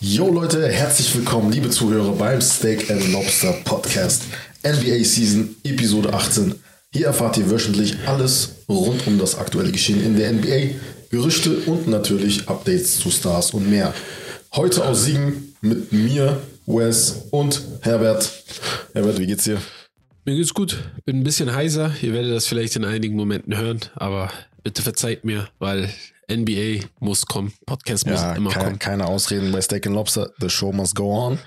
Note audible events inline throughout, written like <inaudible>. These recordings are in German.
Yo Leute, herzlich willkommen, liebe Zuhörer beim Steak and Lobster Podcast NBA Season Episode 18. Hier erfahrt ihr wöchentlich alles rund um das aktuelle Geschehen in der NBA, Gerüchte und natürlich Updates zu Stars und mehr. Heute aus Siegen mit mir, Wes und Herbert. Herbert, wie geht's dir? Mir geht's gut. Bin ein bisschen heiser. Ihr werdet das vielleicht in einigen Momenten hören, aber bitte verzeiht mir, weil NBA muss kommen. Podcast muss Ja, immer kein, kommen. keine Ausreden bei Steak and Lobster. The show must go on.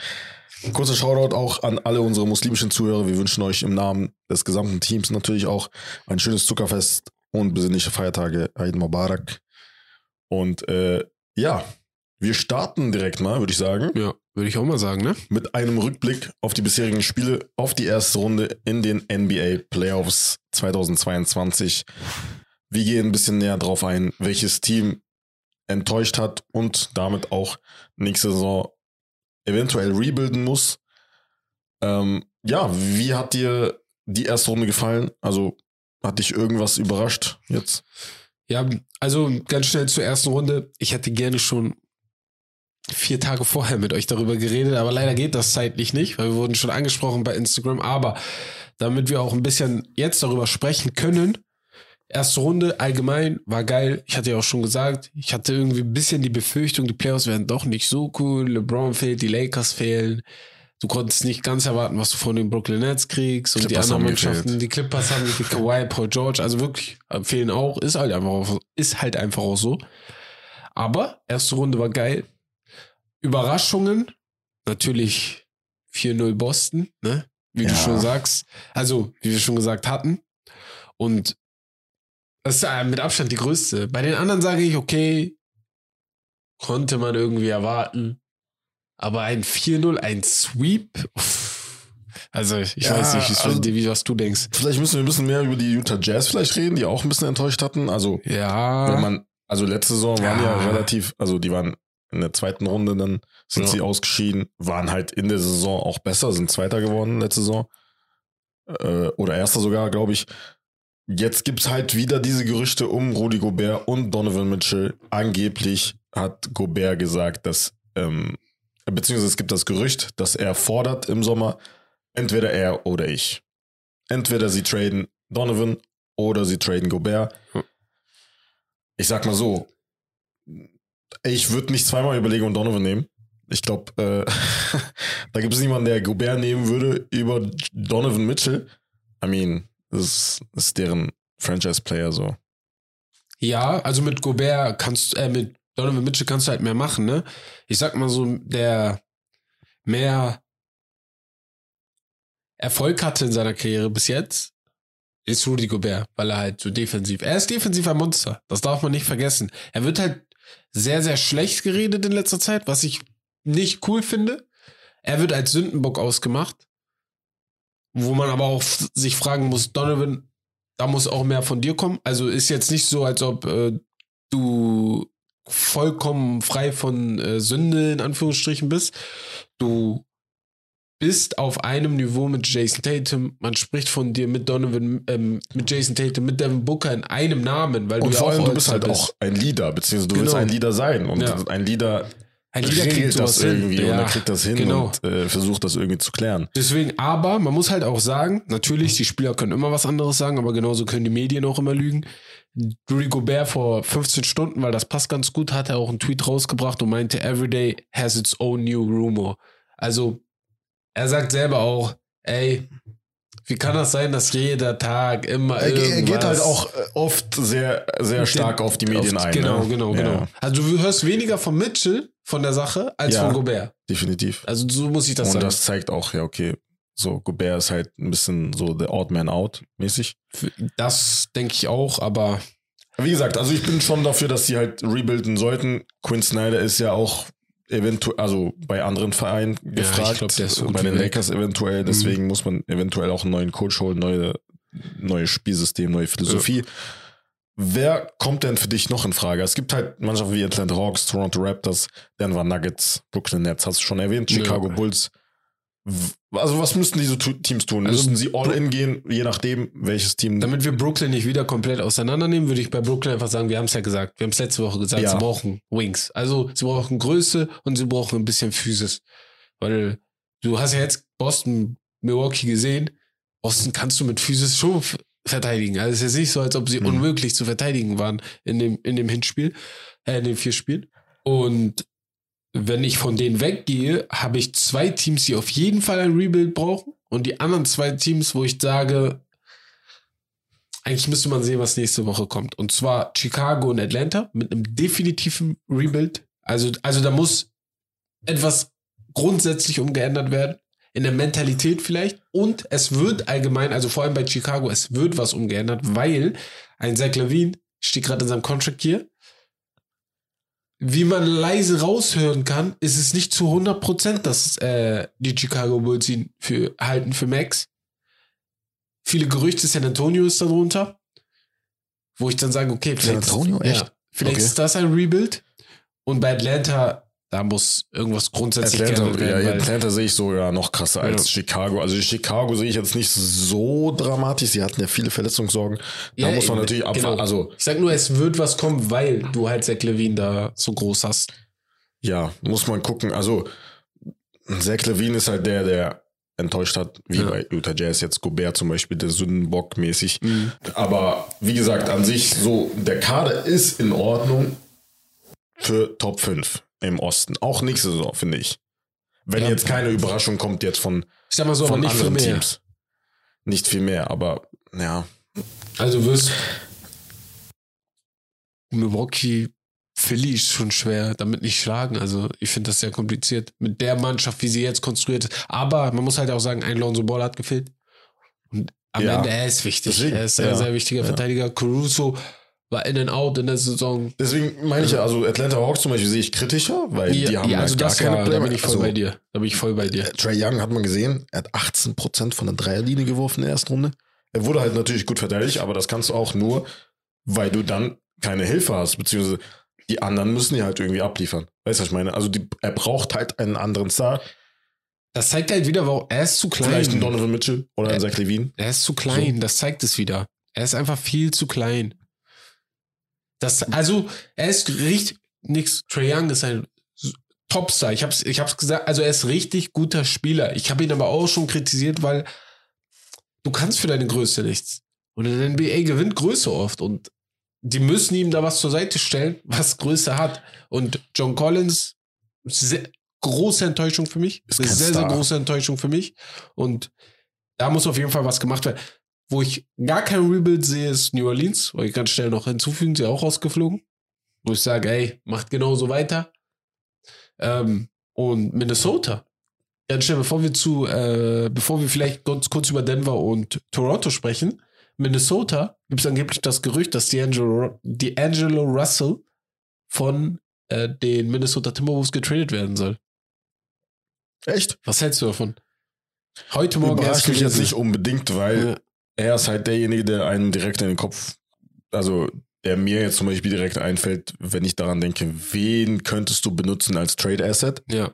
Kurzer Shoutout auch an alle unsere muslimischen Zuhörer. Wir wünschen euch im Namen des gesamten Teams natürlich auch ein schönes Zuckerfest und besinnliche Feiertage. Eid Mubarak. Und äh, ja, wir starten direkt mal, würde ich sagen, Ja, würde ich auch mal sagen, ne? mit einem Rückblick auf die bisherigen Spiele, auf die erste Runde in den NBA Playoffs 2022. Wir gehen ein bisschen näher drauf ein, welches Team enttäuscht hat und damit auch nächste Saison eventuell rebuilden muss. Ähm, ja, wie hat dir die erste Runde gefallen? Also hat dich irgendwas überrascht jetzt? Ja, also ganz schnell zur ersten Runde. Ich hätte gerne schon vier Tage vorher mit euch darüber geredet, aber leider geht das zeitlich nicht, weil wir wurden schon angesprochen bei Instagram. Aber damit wir auch ein bisschen jetzt darüber sprechen können, erste Runde allgemein war geil. Ich hatte ja auch schon gesagt, ich hatte irgendwie ein bisschen die Befürchtung, die Playoffs werden doch nicht so cool. LeBron fehlt, die Lakers fehlen. Du konntest nicht ganz erwarten, was du von den Brooklyn Nets kriegst und Clippers die anderen gefehlt. Mannschaften. Die Clippers haben gefehlt, <laughs> Kawhi, Paul George, also wirklich äh, fehlen auch. Ist halt einfach auch, ist halt einfach auch so. Aber erste Runde war geil. Überraschungen, natürlich 4-0 Boston, ne? Wie Ja. du schon sagst. Also, wie wir schon gesagt hatten. Und das ist äh, mit Abstand die größte. Bei den anderen sage ich, okay, konnte man irgendwie erwarten. Aber ein 4-0, ein Sweep, also ich Ja, weiß nicht, was, also- wie, was du denkst. Vielleicht müssen wir ein bisschen mehr über die Utah Jazz vielleicht reden, die auch ein bisschen enttäuscht hatten. Also Ja, wenn man, also letzte Saison waren ja, Ja. relativ, also die waren in der zweiten Runde, dann sind Ja. sie ausgeschieden, waren halt in der Saison auch besser, sind Zweiter geworden letzte Saison. Äh, oder Erster sogar, glaube ich. Jetzt gibt's halt wieder diese Gerüchte um Rudy Gobert und Donovan Mitchell. Angeblich hat Gobert gesagt, dass, ähm, beziehungsweise es gibt das Gerücht, dass er fordert im Sommer, entweder er oder ich. Entweder sie traden Donovan oder sie traden Gobert. Hm. Ich sag mal so, ich würde nicht zweimal überlegen und Donovan nehmen. Ich glaube, äh, <laughs> da gibt es niemanden, der Gobert nehmen würde über Donovan Mitchell. I mean, das ist, deren Franchise-Player so. Ja, also mit Gobert kannst äh, mit Donovan Mitchell kannst du halt mehr machen, ne? Ich sag mal so, der mehr Erfolg hatte in seiner Karriere bis jetzt, ist Rudy Gobert, weil er halt so defensiv, er ist defensiv ein Monster. Das darf man nicht vergessen. Er wird halt sehr, sehr schlecht geredet in letzter Zeit, was ich nicht cool finde. Er wird als Sündenbock ausgemacht, wo man aber auch sich fragen muss, Donovan, da muss auch mehr von dir kommen. Also ist jetzt nicht so, als ob äh, du vollkommen frei von äh, Sünde in Anführungsstrichen bist. Du bist auf einem Niveau mit Jason Tatum. Man spricht von dir mit Donovan, ähm, mit Jason Tatum, mit Devin Booker in einem Namen, weil Und du ja vor auch allem, du bist halt auch ein Leader, beziehungsweise du willst Genau. ein Leader sein. Und Ja. ein Leader Ein Leader kriegt sowas das irgendwie hin. und Ja, er kriegt das hin genau. und äh, versucht das irgendwie zu klären. Deswegen, aber man muss halt auch sagen, natürlich, die Spieler können immer was anderes sagen, aber genauso können die Medien auch immer lügen. Rudy Gobert vor 15 Stunden, weil das passt ganz gut, hat er auch einen Tweet rausgebracht und meinte, Everyday has its own new rumor. Also, er sagt selber auch, ey, wie kann das sein, dass jeder Tag immer Er, ge- er geht irgendwas- halt auch äh, oft sehr, sehr stark auf die Medien auf, ein. Genau, ne? genau, Ja, genau. Also du hörst weniger von Mitchell, von der Sache, als Ja. von Gobert. Definitiv. Also so muss ich das und sagen. das zeigt auch, ja, okay, so Gobert ist halt ein bisschen so the odd man out mäßig. Das denke ich auch, aber Wie gesagt, also ich bin schon dafür, dass sie halt rebuilden sollten. Quinn Snyder ist ja auch eventuell, also bei anderen Vereinen ich gefragt, glaub, der ist so bei den. Mhm. Lakers eventuell. Deswegen muss man eventuell auch einen neuen Coach holen, neue, neues Spielsystem, neue Philosophie. Wer kommt denn für dich noch in Frage? Es gibt halt Mannschaften wie Atlanta Hawks, Toronto Raptors, Denver Nuggets, Brooklyn Nets, hast du schon erwähnt, Ja. Chicago Bulls. Also was müssten diese Teams tun? Also müssen sie all in gehen, je nachdem, welches Team. Damit wir Brooklyn nicht wieder komplett auseinandernehmen, würde ich bei Brooklyn einfach sagen, wir haben es ja gesagt, wir haben es letzte Woche gesagt, Ja. sie brauchen Wings. Also sie brauchen Größe und sie brauchen ein bisschen Physis. Weil du hast ja jetzt Boston, Milwaukee gesehen. Boston kannst du mit Physis schon verteidigen. Also es ist jetzt nicht so, als ob sie Mhm. unmöglich zu verteidigen waren in dem, in dem Hinspiel, äh, in den vier Spielen. Und wenn ich von denen weggehe, habe ich zwei Teams, die auf jeden Fall ein Rebuild brauchen und die anderen zwei Teams, wo ich sage, eigentlich müsste man sehen, was nächste Woche kommt. Und zwar Chicago und Atlanta mit einem definitiven Rebuild. Also, also da muss etwas grundsätzlich umgeändert werden. In der Mentalität vielleicht. Und es wird allgemein, also vor allem bei Chicago, es wird was umgeändert, weil ein Zach Levine steht gerade in seinem Contract hier. Wie man leise raushören kann, ist es nicht zu 100%, dass äh, die Chicago Bulls ihn für, halten für Max. Viele Gerüchte, San Antonio ist darunter. Wo ich dann sage, okay, vielleicht, Antonio? Echt? Ja, vielleicht Okay. ist das ein Rebuild. Und bei Atlanta, da muss irgendwas grundsätzlich Atlanta, ja, werden. weil- Atlanta sehe ich sogar noch krasser als Ja. Chicago. Also Chicago sehe ich jetzt nicht so dramatisch. Sie hatten ja viele Verletzungssorgen. Da Ja, muss man eben, natürlich abwarten. genau. Also Ich sag nur, es wird was kommen, weil du halt Zach Levine da so groß hast. ja, muss man gucken. Also Zach Levine ist halt der, der enttäuscht hat, wie Ja. bei Utah Jazz jetzt Gobert zum Beispiel, der Sündenbock mäßig. Aber wie gesagt, an sich so, der Kader ist in Ordnung für Top 5 im Osten. Auch nächste Saison, finde ich. Wenn Ja. jetzt keine Überraschung kommt jetzt von, Ich sag mal so, von nicht viel anderen mehr. Teams. Nicht viel mehr, aber ja. Also wirst Milwaukee, Philly ist schon schwer, damit nicht schlagen. Also ich finde das sehr kompliziert mit der Mannschaft, wie sie jetzt konstruiert ist. Aber man muss halt auch sagen, ein Lonzo Ball hat gefehlt. Und am Ja. Ende, er ist wichtig. Deswegen, er ist ein ja. sehr wichtiger. Verteidiger. Caruso war in and out in der Saison. Deswegen meine ich ja, also Atlanta Hawks zum Beispiel sehe ich kritischer, weil die haben ja, also gar keine war, da bin ich voll Also, bei dir. Da bin ich voll bei dir. Trey Young hat man gesehen, er hat 18% von der Dreierlinie geworfen in der ersten Runde. Er wurde halt natürlich gut verteidigt, aber das kannst du auch nur, weil du dann keine Hilfe hast, beziehungsweise die anderen müssen die halt irgendwie abliefern. Weißt du, was ich meine? Also die, er braucht halt einen anderen Star. Das zeigt halt wieder, warum er ist zu klein. Vielleicht einen Donovan Mitchell oder Äh, Zach Levine. Er ist zu klein, das zeigt es wieder. Er ist einfach viel zu klein. Das, also, er ist richtig, nix, Trae Young ist ein Topstar. Ich hab's, ich hab's gesagt, also er ist richtig guter Spieler. Ich habe ihn aber auch schon kritisiert, weil du kannst für deine Größe nichts. Und in der NBA gewinnt Größe oft und die müssen ihm da was zur Seite stellen, <laughs> was Größe hat. Und John Collins, sehr, große Enttäuschung für mich. Ist sehr, sehr Star. große Enttäuschung für mich. Und da muss auf jeden Fall was gemacht werden. Wo ich gar kein Rebuild sehe, ist New Orleans. Wollte ich ganz schnell noch hinzufügen, sie auch rausgeflogen. Wo ich sage, ey, macht genauso weiter. Ähm, und Minnesota. Ganz schnell, bevor wir zu, äh, bevor wir vielleicht ganz kurz über Denver und Toronto sprechen. Minnesota gibt es angeblich das Gerücht, dass D'Angelo, D'Angelo Russell von äh, den Minnesota Timberwolves getradet werden soll. Echt? Was hältst du davon? Heute Morgen Überrascht mich jetzt nicht unbedingt, weil Ja. Er ist halt derjenige, der einen direkt in den Kopf, also der mir jetzt zum Beispiel direkt einfällt, wenn ich daran denke, wen könntest du benutzen als Trade Asset? Ja,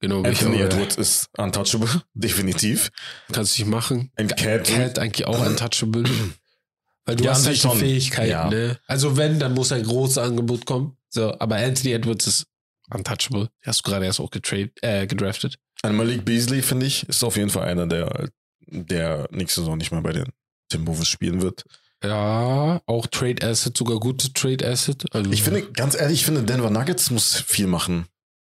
genau. Anthony Edwards ist untouchable, <laughs> definitiv. Kannst du nicht machen. Und Cat, Cat eigentlich auch untouchable. <clears throat> Weil du Ja, hast halt die. Fähigkeiten, Ja. ne? Also wenn, dann muss ein großes Angebot kommen. So, aber Anthony Edwards ist untouchable. Hast du gerade erst auch getrade, äh, gedraftet. An Malik Beasley, finde ich, ist auf jeden Fall einer, der, der nächste Saison nicht mehr bei den Timberwolves spielen wird. Ja, auch Trade Asset, sogar gute Trade Asset. Also, Ich finde, ganz ehrlich, ich finde, Denver Nuggets muss viel machen.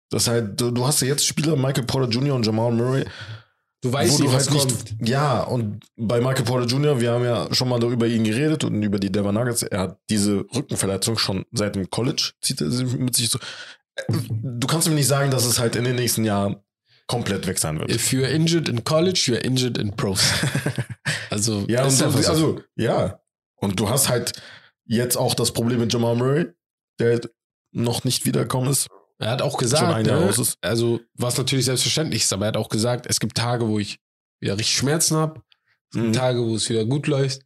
Das halt, du, du hast ja jetzt Spieler, Michael Porter Jr. und Jamal Murray, du weißt wo nicht, du halt kommt. nicht, ja, und bei Michael Porter Jr., wir haben ja schon mal darüber ihn geredet und über die Denver Nuggets, er hat diese Rückenverletzung schon seit dem College, zieht er mit sich so. Du kannst mir nicht sagen, dass es halt in den nächsten Jahren komplett weg sein wird. If you're injured in college, you're injured in pros. <laughs> Also, Ja, und einfach du, so. also, ja. Und du hast halt jetzt auch das Problem mit Jamal Murray, der noch nicht wiedergekommen ist. Er hat auch gesagt, ne, also was natürlich selbstverständlich ist, aber er hat auch gesagt, es gibt Tage, wo ich wieder richtig Schmerzen habe, es gibt Mhm. Tage, wo es wieder gut läuft.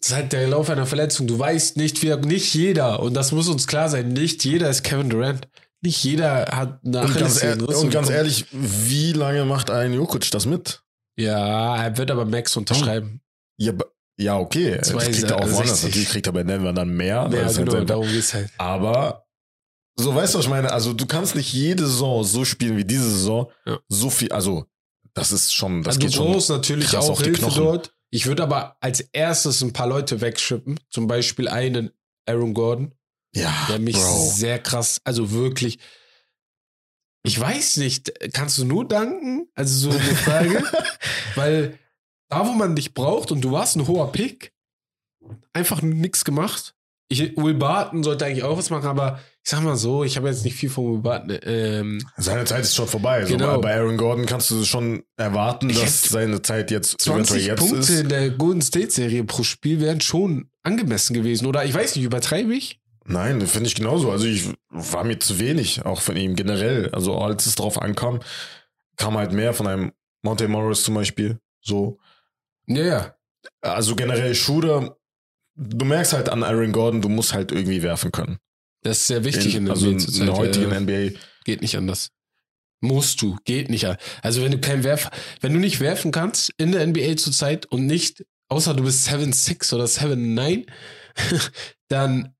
Das ist halt der Lauf einer Verletzung. Du weißt nicht, wie, nicht jeder, und das muss uns klar sein, nicht jeder ist Kevin Durant. Nicht jeder hat eine Und ganz, ehr Achillessehnenriss und ganz ehrlich, wie lange macht ein Jokic das mit? Ja, er wird aber Max unterschreiben. Ja, ba- ja okay. Das Zwei- kriegt er auch woanders. 60. Natürlich kriegt er bei Denver dann mehr. Ja, das halt genau, sein- darum geht's halt. Aber so weißt du, was ich meine? Also du kannst nicht jede Saison so spielen wie diese Saison. Ja. So viel, also das ist schon, das also geht du schon. brauchst natürlich auch auf Hilfe Knochen. dort. Ich würde aber als erstes ein paar Leute wegschippen. Zum Beispiel einen Aaron Gordon, Ja, der mich Bro. sehr krass, also wirklich. Ich weiß nicht, kannst du nur danken? Also so eine Frage. <laughs> Weil da, wo man dich braucht und du warst ein hoher Pick, einfach nichts gemacht. Ich, Will Barton sollte eigentlich auch was machen, aber ich sag mal so, ich habe jetzt nicht viel von Will Barton. Ähm, Seine Zeit ist schon vorbei. Genau. So, bei Aaron Gordon kannst du schon erwarten, Ich dass seine Zeit jetzt eventuell 20 jetzt Punkte ist. in der Golden State Serie pro Spiel wären schon angemessen gewesen. Oder ich weiß nicht, übertreibe ich? Nein, finde ich genauso. Also ich war mir zu wenig, auch von ihm generell. Also als es drauf ankam, kam halt mehr von einem Monte Morris zum Beispiel. So. Ja, ja. Also generell Shooter, du merkst halt an Aaron Gordon, du musst halt irgendwie werfen können. Das ist sehr wichtig in, in, der also NBA in, zurzeit. der heutigen ja. NBA. Geht nicht anders. Musst du, geht nicht. Also wenn du kein Werfer, wenn du nicht werfen kannst in der NBA zurzeit und nicht, außer du bist 7-6 oder 7-9, <laughs> dann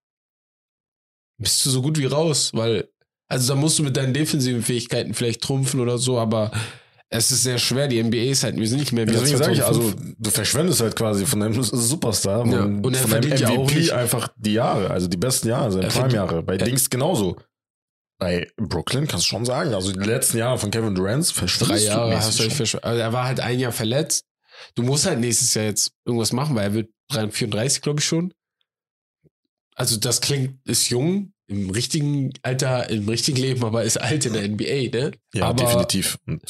bist du so gut wie raus, weil, also da musst du mit deinen defensiven Fähigkeiten vielleicht trumpfen oder so, aber es ist sehr schwer. Die NBA ist halt, wir sind nicht mehr Deswegen sage ich, 2005. also du verschwendest halt quasi von einem Superstar Ja, und, und er von einem ja MVP nicht- einfach die Jahre, also die besten Jahre, seine Prime-Jahre. Bei Dings genauso. Bei Brooklyn kannst du schon sagen, also die letzten Jahre von Kevin Durant Drei verschwindest Jahre hast du euch schon. versch also Er war halt ein Jahr verletzt. Du musst halt nächstes Jahr jetzt irgendwas machen, weil er wird 34, glaube ich schon. Also das klingt, ist jung, im richtigen Alter, im richtigen Leben, aber ist alt in der NBA, ne? Ja, aber, definitiv. Und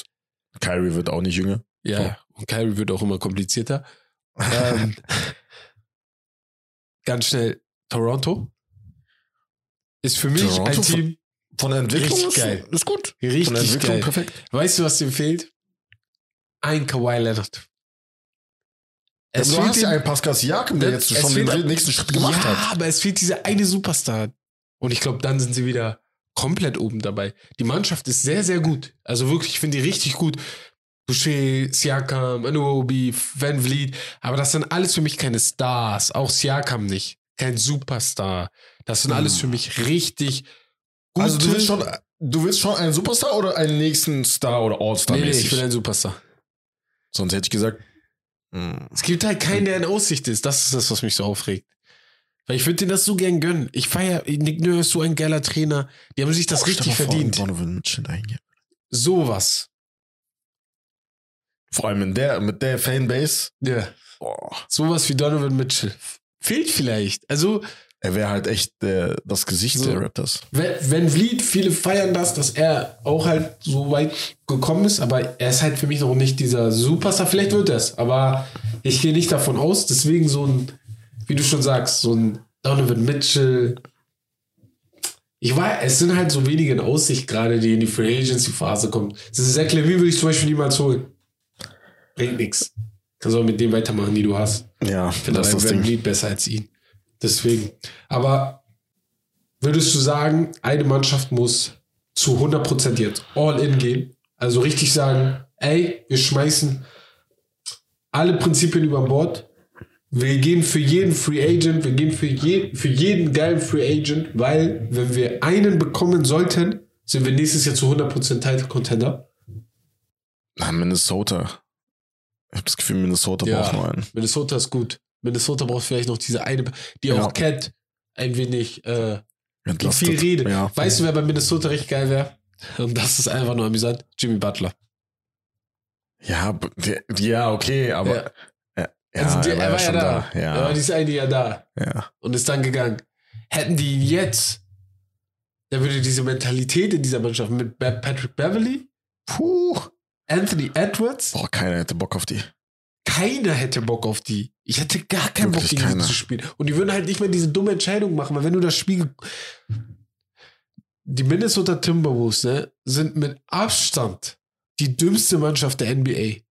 Kyrie wird auch nicht jünger. Ja, und Kyrie wird auch immer komplizierter. ähm, <laughs> ganz schnell, Toronto ist für mich Toronto ein Team Von der Entwicklung Richtig ist, geil. ist gut. Von der richtig Entwicklung geil. perfekt. Weißt du, was dem fehlt? Ein Kawhi Leonard. Es du fehlt hast ja einen Pascal Siakam, der Es jetzt schon den nächsten Schritt gemacht ja, hat. aber es fehlt dieser eine Superstar. Und ich glaube, dann sind sie wieder komplett oben dabei. Die Mannschaft ist sehr, sehr gut. Also wirklich, ich finde die richtig gut. Boucher, Siakam, Anuobi, Van Vliet. Aber das sind alles für mich keine Stars. Auch Siakam nicht. Kein Superstar. Das sind Hm. alles für mich richtig gute. Also du willst schon, du willst schon einen Superstar oder einen nächsten Star oder All-Star nee, nee, ich will ein Superstar. Sonst hätte ich gesagt, Es gibt halt keinen, der in Aussicht ist. Das ist das, was mich so aufregt. Weil ich würde dir das so gern gönnen. Ich feiere, Nick Nurse ist so ein geiler Trainer. Die haben sich das oh, richtig verdient. Sowas. Vor allem in der, mit der Fanbase. Ja. Boah, Sowas wie Donovan Mitchell. Fehlt vielleicht. Also, er wäre halt echt äh, das Gesicht So. der Raptors. wenn wenn Vliet, viele feiern das, dass er auch halt so weit gekommen ist, aber er ist halt für mich noch nicht dieser Superstar. Vielleicht wird er es, aber ich gehe nicht davon aus. Deswegen so ein, wie du schon sagst, so ein Donovan Mitchell. Ich war, es sind halt so wenige in Aussicht gerade, die in die Free Agency Phase kommen. Das ist Zach Levine würde ich zum Beispiel niemals holen. Bringt nichts. Kannst auch mit dem weitermachen, die du hast. Ja, Ich finde das ist das Ding. Vliet besser als ihn. Deswegen. Aber würdest du sagen, eine Mannschaft muss zu 100% jetzt all in gehen? Also richtig sagen, ey, wir schmeißen alle Prinzipien über Bord. Wir gehen für jeden Free Agent, wir gehen für, je, für jeden geilen Free Agent, weil wenn wir einen bekommen sollten, sind wir nächstes Jahr zu 100% Title Contender. Minnesota. Ich habe das Gefühl, Minnesota Ja. braucht nur einen. Minnesota ist gut. Minnesota braucht vielleicht noch diese eine, die Ja. auch Cat ein wenig äh, Entlastet. viel Rede. Ja. Weißt du, wer bei Minnesota richtig geil wäre? Und das ist einfach nur amüsant. Jimmy Butler. Ja, ja, okay, aber. Ja. Ja, ja, also die, er war ja schon da. Er war Ja, dieses eine Jahr da ja. und ist dann gegangen. Hätten die ihn jetzt, dann würde diese Mentalität in dieser Mannschaft mit Patrick Beverly, Puh. Anthony Edwards, Boah, keiner hätte Bock auf die. Keiner hätte Bock auf die. Ich hätte gar keinen Bock Wirklich gegen keiner. die zu spielen. Und die würden halt nicht mehr diese dumme Entscheidung machen, weil wenn du das Spiel. Die Minnesota Timberwolves ne, sind mit Abstand die dümmste Mannschaft der NBA.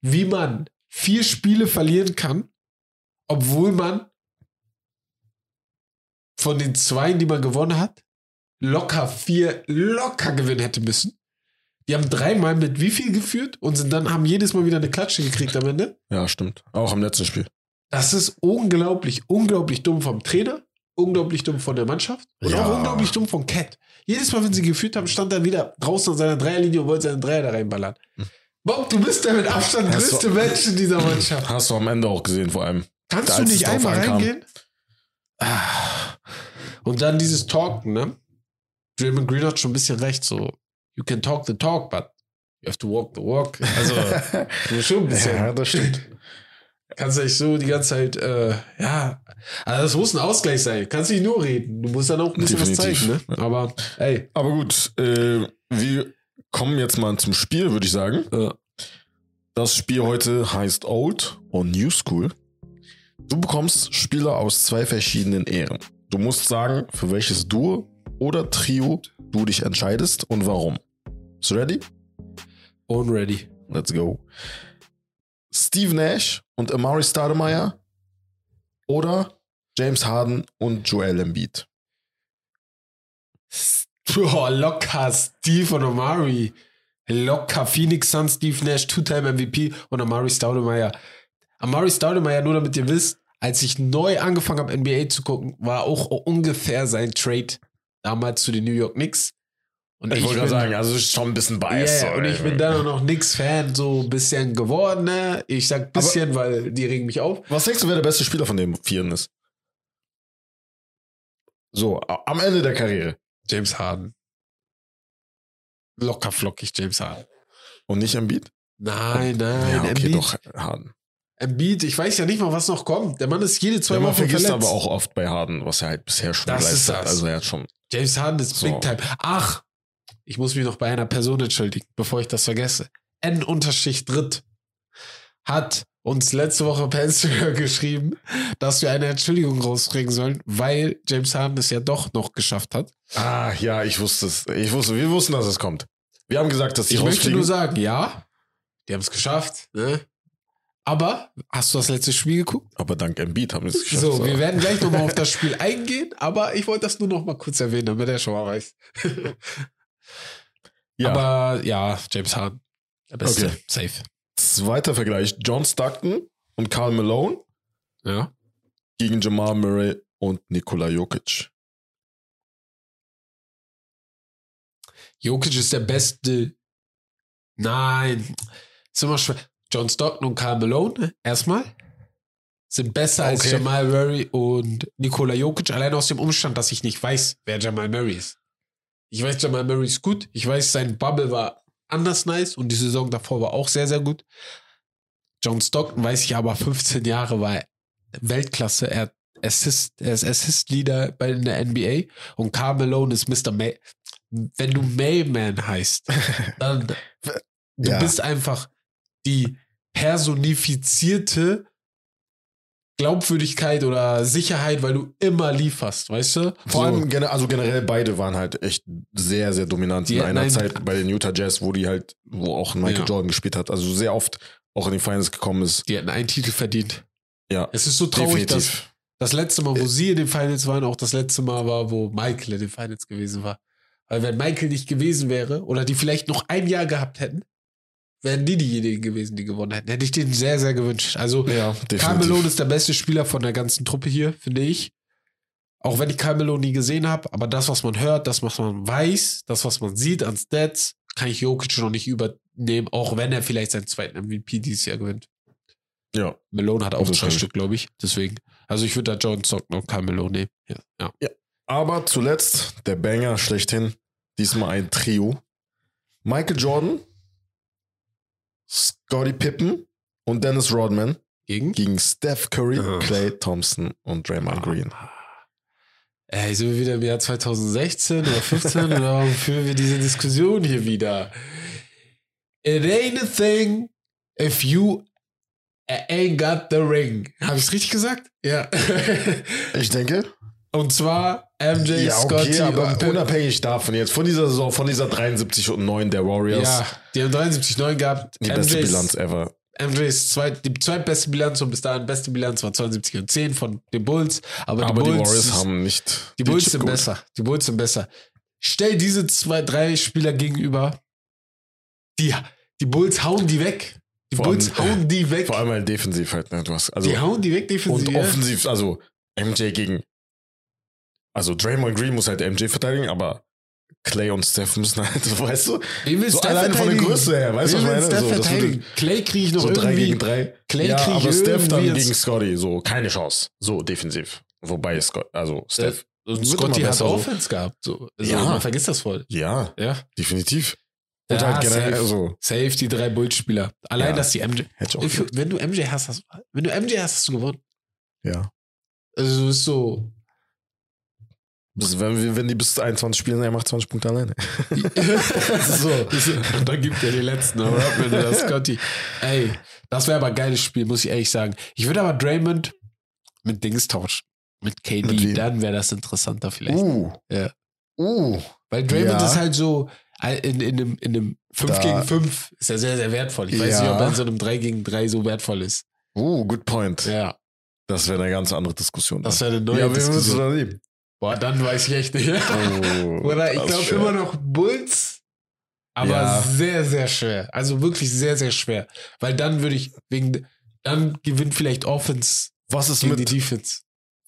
Wie man vier Spiele verlieren kann, obwohl man von den zwei, die man gewonnen hat, locker vier locker gewinnen hätte müssen. Die haben dreimal mit wie viel geführt und sind dann haben jedes Mal wieder eine Klatsche gekriegt am Ende. Ja, stimmt. Auch im letzten Spiel. Das ist unglaublich, unglaublich dumm vom Trainer, unglaublich dumm von der Mannschaft und Ja. auch unglaublich dumm von Cat. Jedes Mal, wenn sie geführt haben, stand er wieder draußen an seiner Dreierlinie und wollte seinen Dreier da reinballern. Bob, du bist der mit Abstand Hast größte du- Mensch in dieser Mannschaft. Hast du am Ende auch gesehen, vor allem. Kannst als du nicht einmal reingehen? Ah. Und dann dieses Talken, ne? Draymond Green hat schon ein bisschen recht, so, you can talk the talk, but you have to walk the walk. Also, <laughs> so schon ein bisschen. ja, das stimmt. Kannst du nicht so die ganze Zeit, äh, ja, also das muss ein Ausgleich sein. Kannst nicht nur reden. Du musst dann auch ein bisschen was Definitiv. zeigen, ne? Aber, ey, Aber gut, äh, wir kommen jetzt mal zum Spiel, würde ich sagen. äh, Das Spiel heute heißt Old und New School. Du bekommst Spieler aus zwei verschiedenen Ehren. Du musst sagen, für welches Duo oder Trio du dich entscheidest und warum. Bist du ready? unready. Let's go. Steve Nash und Amari Stoudemire oder James Harden und Joel Embiid. Boah, locker Steve und Amari. Locker Phoenix Suns, Steve Nash, Two-Time MVP und Amari Stoudemire. Amari Stoudemire, nur damit ihr wisst, als ich neu angefangen habe, NBA zu gucken, war auch ungefähr sein Trade damals zu den New York Knicks. Und Ich, wollte bin- gerade sagen, also ist schon ein bisschen biased. ja, und ich bin dann noch Knicks-Fan, so ein bisschen geworden, ne? Ich sag bisschen, weil die regen mich auf. Was denkst du, wer der beste Spieler von den Vieren ist? So, am Ende der Karriere. James Harden. Locker flockig James Harden. Und nicht Embiid? Nein, nein, ja, okay, Embiid, doch, Harden. Embiid, ich weiß ja nicht mal, was noch kommt. Der Mann ist jede zwei Ja, Wochen vergisst verletzt. aber auch oft bei Harden, was er halt bisher schon Das das. Also er hat schon. James Harden ist So. Big Time. Ach, ich muss mich noch bei einer Person entschuldigen, bevor ich das vergesse. N-Unterschicht Dritt hat uns letzte Woche per Instagram <laughs> geschrieben, dass wir eine Entschuldigung rausbringen sollen, weil James Harden es ja doch noch geschafft hat. Ah, ja, ich wusste es. Ich wusste, wir wussten, dass es kommt. Wir haben gesagt, dass die Ich möchte nur sagen, ja, die haben es geschafft. Ne? Aber hast du das letzte Spiel geguckt? aber dank Embiid haben wir es geschafft. So, wir werden gleich nochmal auf <laughs> das Spiel eingehen, aber ich wollte das nur noch mal kurz erwähnen, damit er schon mal weiß. Ja. Aber ja, James Harden. Der Beste. Okay. Safe. Zweiter Vergleich: John Stockton und Karl Malone Ja. gegen Jamal Murray und Nikola Jokic. Jokic ist der beste. Nein. Ist immer schwer. John Stockton und Karl Malone, erstmal, sind besser als Okay. Jamal Murray und Nikola Jokic, allein aus dem Umstand, dass ich nicht weiß, wer Jamal Murray ist. Ich weiß, Jamal Murray ist gut. Ich weiß, sein Bubble war anders nice und die Saison davor war auch sehr, sehr gut. John Stockton weiß ich aber, 15 Jahre war Weltklasse. Er, Assist, er ist Assist-Leader bei in der NBA und Karl Malone ist Mr. May. Wenn du Mayman heißt, <laughs> dann du Ja. bist einfach die personifizierte Glaubwürdigkeit oder Sicherheit, weil du immer lieferst, weißt du? Vor So. allem, also generell beide waren halt echt sehr, sehr dominant Die in hatten einer einen- Zeit bei den Utah Jazz, wo die halt, wo auch Michael Ja. Jordan gespielt hat. Also sehr oft auch in die Finals gekommen ist. Die hätten einen Titel verdient. Ja, Es ist so traurig, dass definitiv. das letzte Mal, wo sie in den Finals waren, auch das letzte Mal war, wo Michael in den Finals gewesen war. Weil wenn Michael nicht gewesen wäre oder die vielleicht noch ein Jahr gehabt hätten, wären die diejenigen gewesen, die gewonnen hätten. Hätte ich denen sehr, sehr gewünscht. Also Ja, definitiv. ist der beste Spieler von der ganzen Truppe hier, finde ich. Auch wenn ich Karl Malone nie gesehen habe, aber das, was man hört, das, was man weiß, das, was man sieht an Stats, kann ich Jokic noch nicht übernehmen, auch wenn er vielleicht seinen zweiten MVP dieses Jahr gewinnt. Ja. Malone hat auch Das zwei. Stück, glaube ich. Deswegen. Also ich würde da John Stockton und Karl Malone nehmen. Ja. ja. Aber zuletzt der Banger schlechthin. Diesmal ein Trio. Michael Jordan, Scottie Pippen und Dennis Rodman Gegen? gegen Steph Curry, Ah. Clay Thompson und Draymond Green. Ey, sind wir wieder im Jahr 2016 oder 15 oder warum <laughs> führen wir diese Diskussion hier wieder? It ain't a thing if you ain't got the ring. Habe ich es richtig gesagt? Ja. Ich denke. Und zwar MJ, Ja, Scotty okay, aber und unabhängig davon jetzt, von dieser Saison, von dieser 73 und 9 der Warriors, Ja, die haben 73,9 gehabt. die beste MJ ist- Bilanz ever. MJ ist zweit, die zweitbeste Bilanz und bis dahin beste Bilanz war 72 und 10 von den Bulls. Aber, Aber die die Bulls, Warriors haben nicht die Bulls sind geholt. besser. Die Bulls sind besser. stell diese zwei, drei Spieler gegenüber. Die, die Bulls hauen die weg. Die Vor Bulls allem, hauen die weg. Vor allem halt defensiv halt, ne? Du hast, also, die hauen die weg defensiv. und offensiv, also MJ gegen. Also Draymond Green muss halt MJ verteidigen, aber Clay und Steph müssen halt, <laughs> weißt du? Wen will So Steph alleine von der? Größe her, weißt du, was ich meine? Steph So, verteidigen? Clay kriege ich noch So drei irgendwie. gegen drei. Clay ja, krieg ich aber Steph dann gegen Scotty, so keine Chance. So defensiv. Wobei Scott, also Steph. Und wird Scotty hat besser, so. Offense gehabt. So. Also Ja. Man vergisst das voll. Ja, Ja. definitiv. Und Ja, halt generell, safe. also, Safe, die drei Bullspieler. Allein, Ja. dass die MJ. ich Wenn du MJ hast, hast wenn du MJ hast, hast du gewonnen. Ja. Also du bist so. Wenn, wenn die bis zu 21 spielen, er macht 20 Punkte alleine. <laughs> so. <laughs> Und dann gibt er die letzten, Rodman oder Scotty. Ey, das wäre aber ein geiles Spiel, muss ich ehrlich sagen. Ich würde aber Draymond mit Dings tauschen. Mit KD, Mit dann wäre das interessanter vielleicht. Uh. Ja. Uh. Weil Draymond Ja. ist halt so in, in einem, in einem 5 Da- gegen 5 ist er sehr, sehr wertvoll. Ich weiß Ja. nicht, ob er in so einem 3 gegen 3 so wertvoll ist. Uh, good point. Ja, Das wäre eine ganz andere Diskussion. das wäre eine neue ja, wen würdest du Diskussion. da nehmen? Boah, dann weiß ich echt nicht. Oh, Oder ich glaube immer noch Bulls, aber Ja. sehr, sehr schwer. Also wirklich sehr, sehr schwer. Weil dann würde ich wegen, dann gewinnt vielleicht Offense Was ist gegen die mit Defense.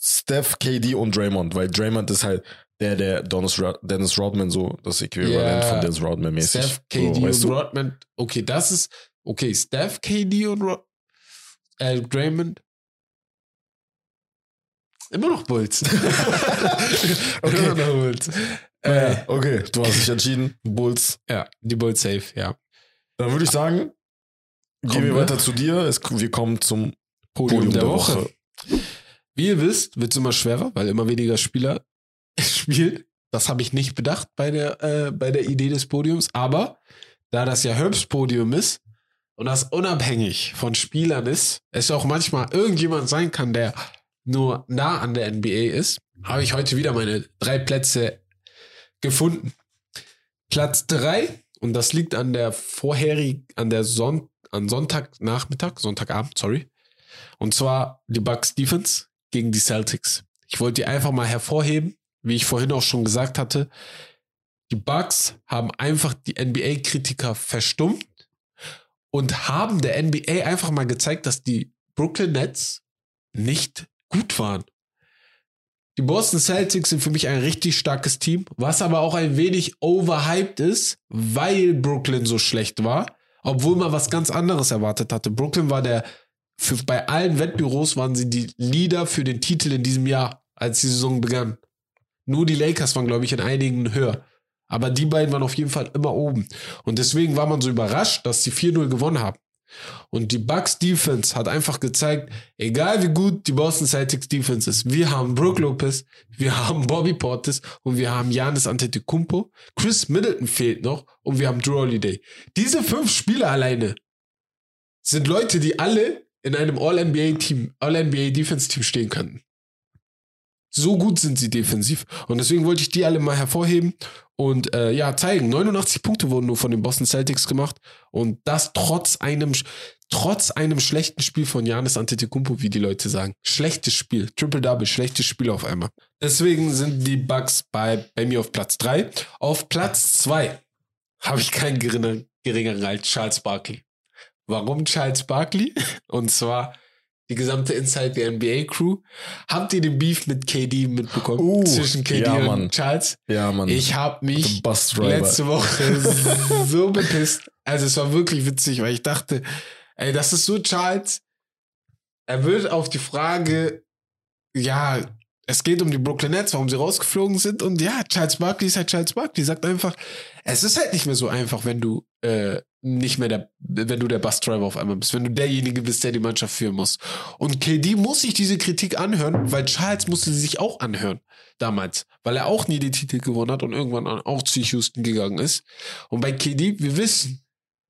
Steph, KD und Draymond? Weil Draymond ist halt der, der Dennis, Rod Dennis Rodman so, das Äquivalent Ja. von Dennis Rodman mäßig. Steph, KD so, und du? Rodman. Okay, das ist, okay, Steph, KD und Rod, äh, Draymond. Immer noch Bulls. <laughs> Okay. Immer noch Bulls. Äh, okay, du hast dich entschieden. Bulls. ja, die Bulls safe, ja. Dann würde ich sagen, Kommen gehen wir weiter zu dir. Es, wir kommen zum Podium, der, Woche. Wie ihr wisst, wird es immer schwerer, weil immer weniger Spieler <laughs> spielen. Das habe ich nicht bedacht bei der, äh, bei der Idee des Podiums. Aber da das ja Herbst Podium ist und das unabhängig von Spielern ist, es auch manchmal irgendjemand sein kann, der nur nah an der NBA ist, habe ich heute wieder meine drei Plätze gefunden. Platz drei und das liegt an der vorherigen, an der Son an Sonntagnachmittag, Sonntagabend, sorry. Und zwar die Bucks Defense gegen die Celtics. Ich wollte die einfach mal hervorheben, wie ich vorhin auch schon gesagt hatte. Die Bucks haben einfach die NBA-Kritiker verstummt und haben der NBA einfach mal gezeigt, dass die Brooklyn Nets nicht gut waren. Die Boston Celtics sind für mich ein richtig starkes Team, was aber auch ein wenig overhyped ist, weil Brooklyn so schlecht war, obwohl man was ganz anderes erwartet hatte. Brooklyn war der, für, bei allen Wettbüros waren sie die Leader für den Titel in diesem Jahr, als die Saison begann. Nur die Lakers waren, glaube ich, in einigen höher. Aber die beiden waren auf jeden Fall immer oben. Und deswegen war man so überrascht, dass sie 4-0 gewonnen haben. Und die Bucks Defense hat einfach gezeigt, egal wie gut die Boston Celtics Defense ist, wir haben Brook Lopez, wir haben Bobby Portis und wir haben Giannis Antetokounmpo. Chris Middleton fehlt noch und wir haben Drew Holiday. Diese fünf Spieler alleine sind Leute, die alle in einem All-NBA Team, All-NBA Defense Team stehen könnten. So gut sind sie defensiv. Und deswegen wollte ich die alle mal hervorheben und äh, ja, zeigen. 89 Punkte wurden nur von den Boston Celtics gemacht. Und das trotz einem, trotz einem schlechten Spiel von Janis Antetokounmpo, wie die Leute sagen. Schlechtes Spiel. Triple-Double, schlechtes Spiel auf einmal. Deswegen sind die Bucks bei, bei mir auf Platz 3. Auf Platz 2 habe ich keinen geringer, geringeren als Charles Barkley. Warum Charles Barkley? Und zwar die gesamte Inside der NBA Crew. Habt ihr den Beef mit KD mitbekommen? Uh, Zwischen KD ja, und Mann. Charles? Ja, Mann. Ich habe mich letzte Woche <laughs> so bepisst. Also es war wirklich witzig, weil ich dachte, ey, das ist so Charles. Er wird auf die Frage, ja, es geht um die Brooklyn Nets, warum sie rausgeflogen sind. Und ja, Charles Barkley ist halt Charles Barkley. Sagt einfach, es ist halt nicht mehr so einfach, wenn du äh, nicht mehr der, wenn du der Busdriver auf einmal bist, wenn du derjenige bist, der die Mannschaft führen muss. Und KD muss sich diese Kritik anhören, weil Charles musste sie sich auch anhören damals, weil er auch nie den Titel gewonnen hat und irgendwann auch zu Houston gegangen ist. Und bei KD, wir wissen,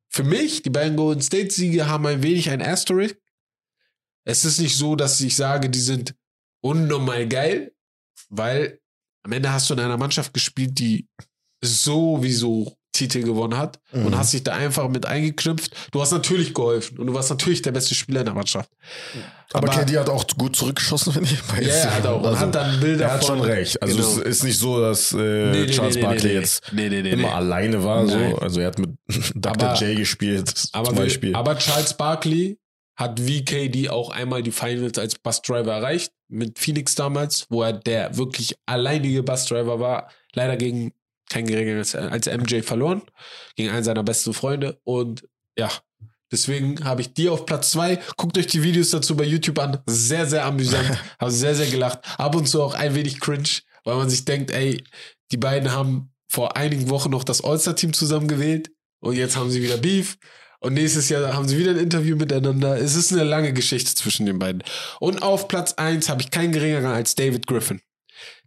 für mich, die beiden Golden State Siege haben ein wenig ein Asterisk. Es ist nicht so, dass ich sage, die sind unnormal geil, weil am Ende hast du in einer Mannschaft gespielt, die sowieso Titel gewonnen hat Mhm. und hast dich da einfach mit eingeknüpft. Du hast natürlich geholfen und du warst natürlich der beste Spieler in der Mannschaft. Aber, Aber- KD hat auch gut zurückgeschossen, <laughs> finde ich. bei Ja, er hat auch. Und Also, hat dann Bilder er hat von- schon recht. Also Genau. es ist nicht so, dass äh, Nee, nee, Charles nee, Barkley jetzt immer alleine war. So. Also er hat mit <laughs> Dr. Aber- J gespielt Aber, zum Beispiel. aber Charles Barkley hat wie KD auch einmal die Finals als Busdriver erreicht, mit Phoenix damals, wo er der wirklich alleinige Busdriver war. Leider gegen kein geringeres als MJ verloren, gegen einen seiner besten Freunde. Und ja, deswegen habe ich die auf Platz zwei. Guckt euch die Videos dazu bei YouTube an. Sehr, sehr amüsant. <laughs> habe sehr, sehr gelacht. Ab und zu auch ein wenig cringe, weil man sich denkt, ey, die beiden haben vor einigen Wochen noch das All-Star-Team zusammen gewählt und jetzt haben sie wieder Beef. Und nächstes Jahr haben sie wieder ein Interview miteinander. Es ist eine lange Geschichte zwischen den beiden. Und auf Platz eins habe ich keinen geringeren als David Griffin.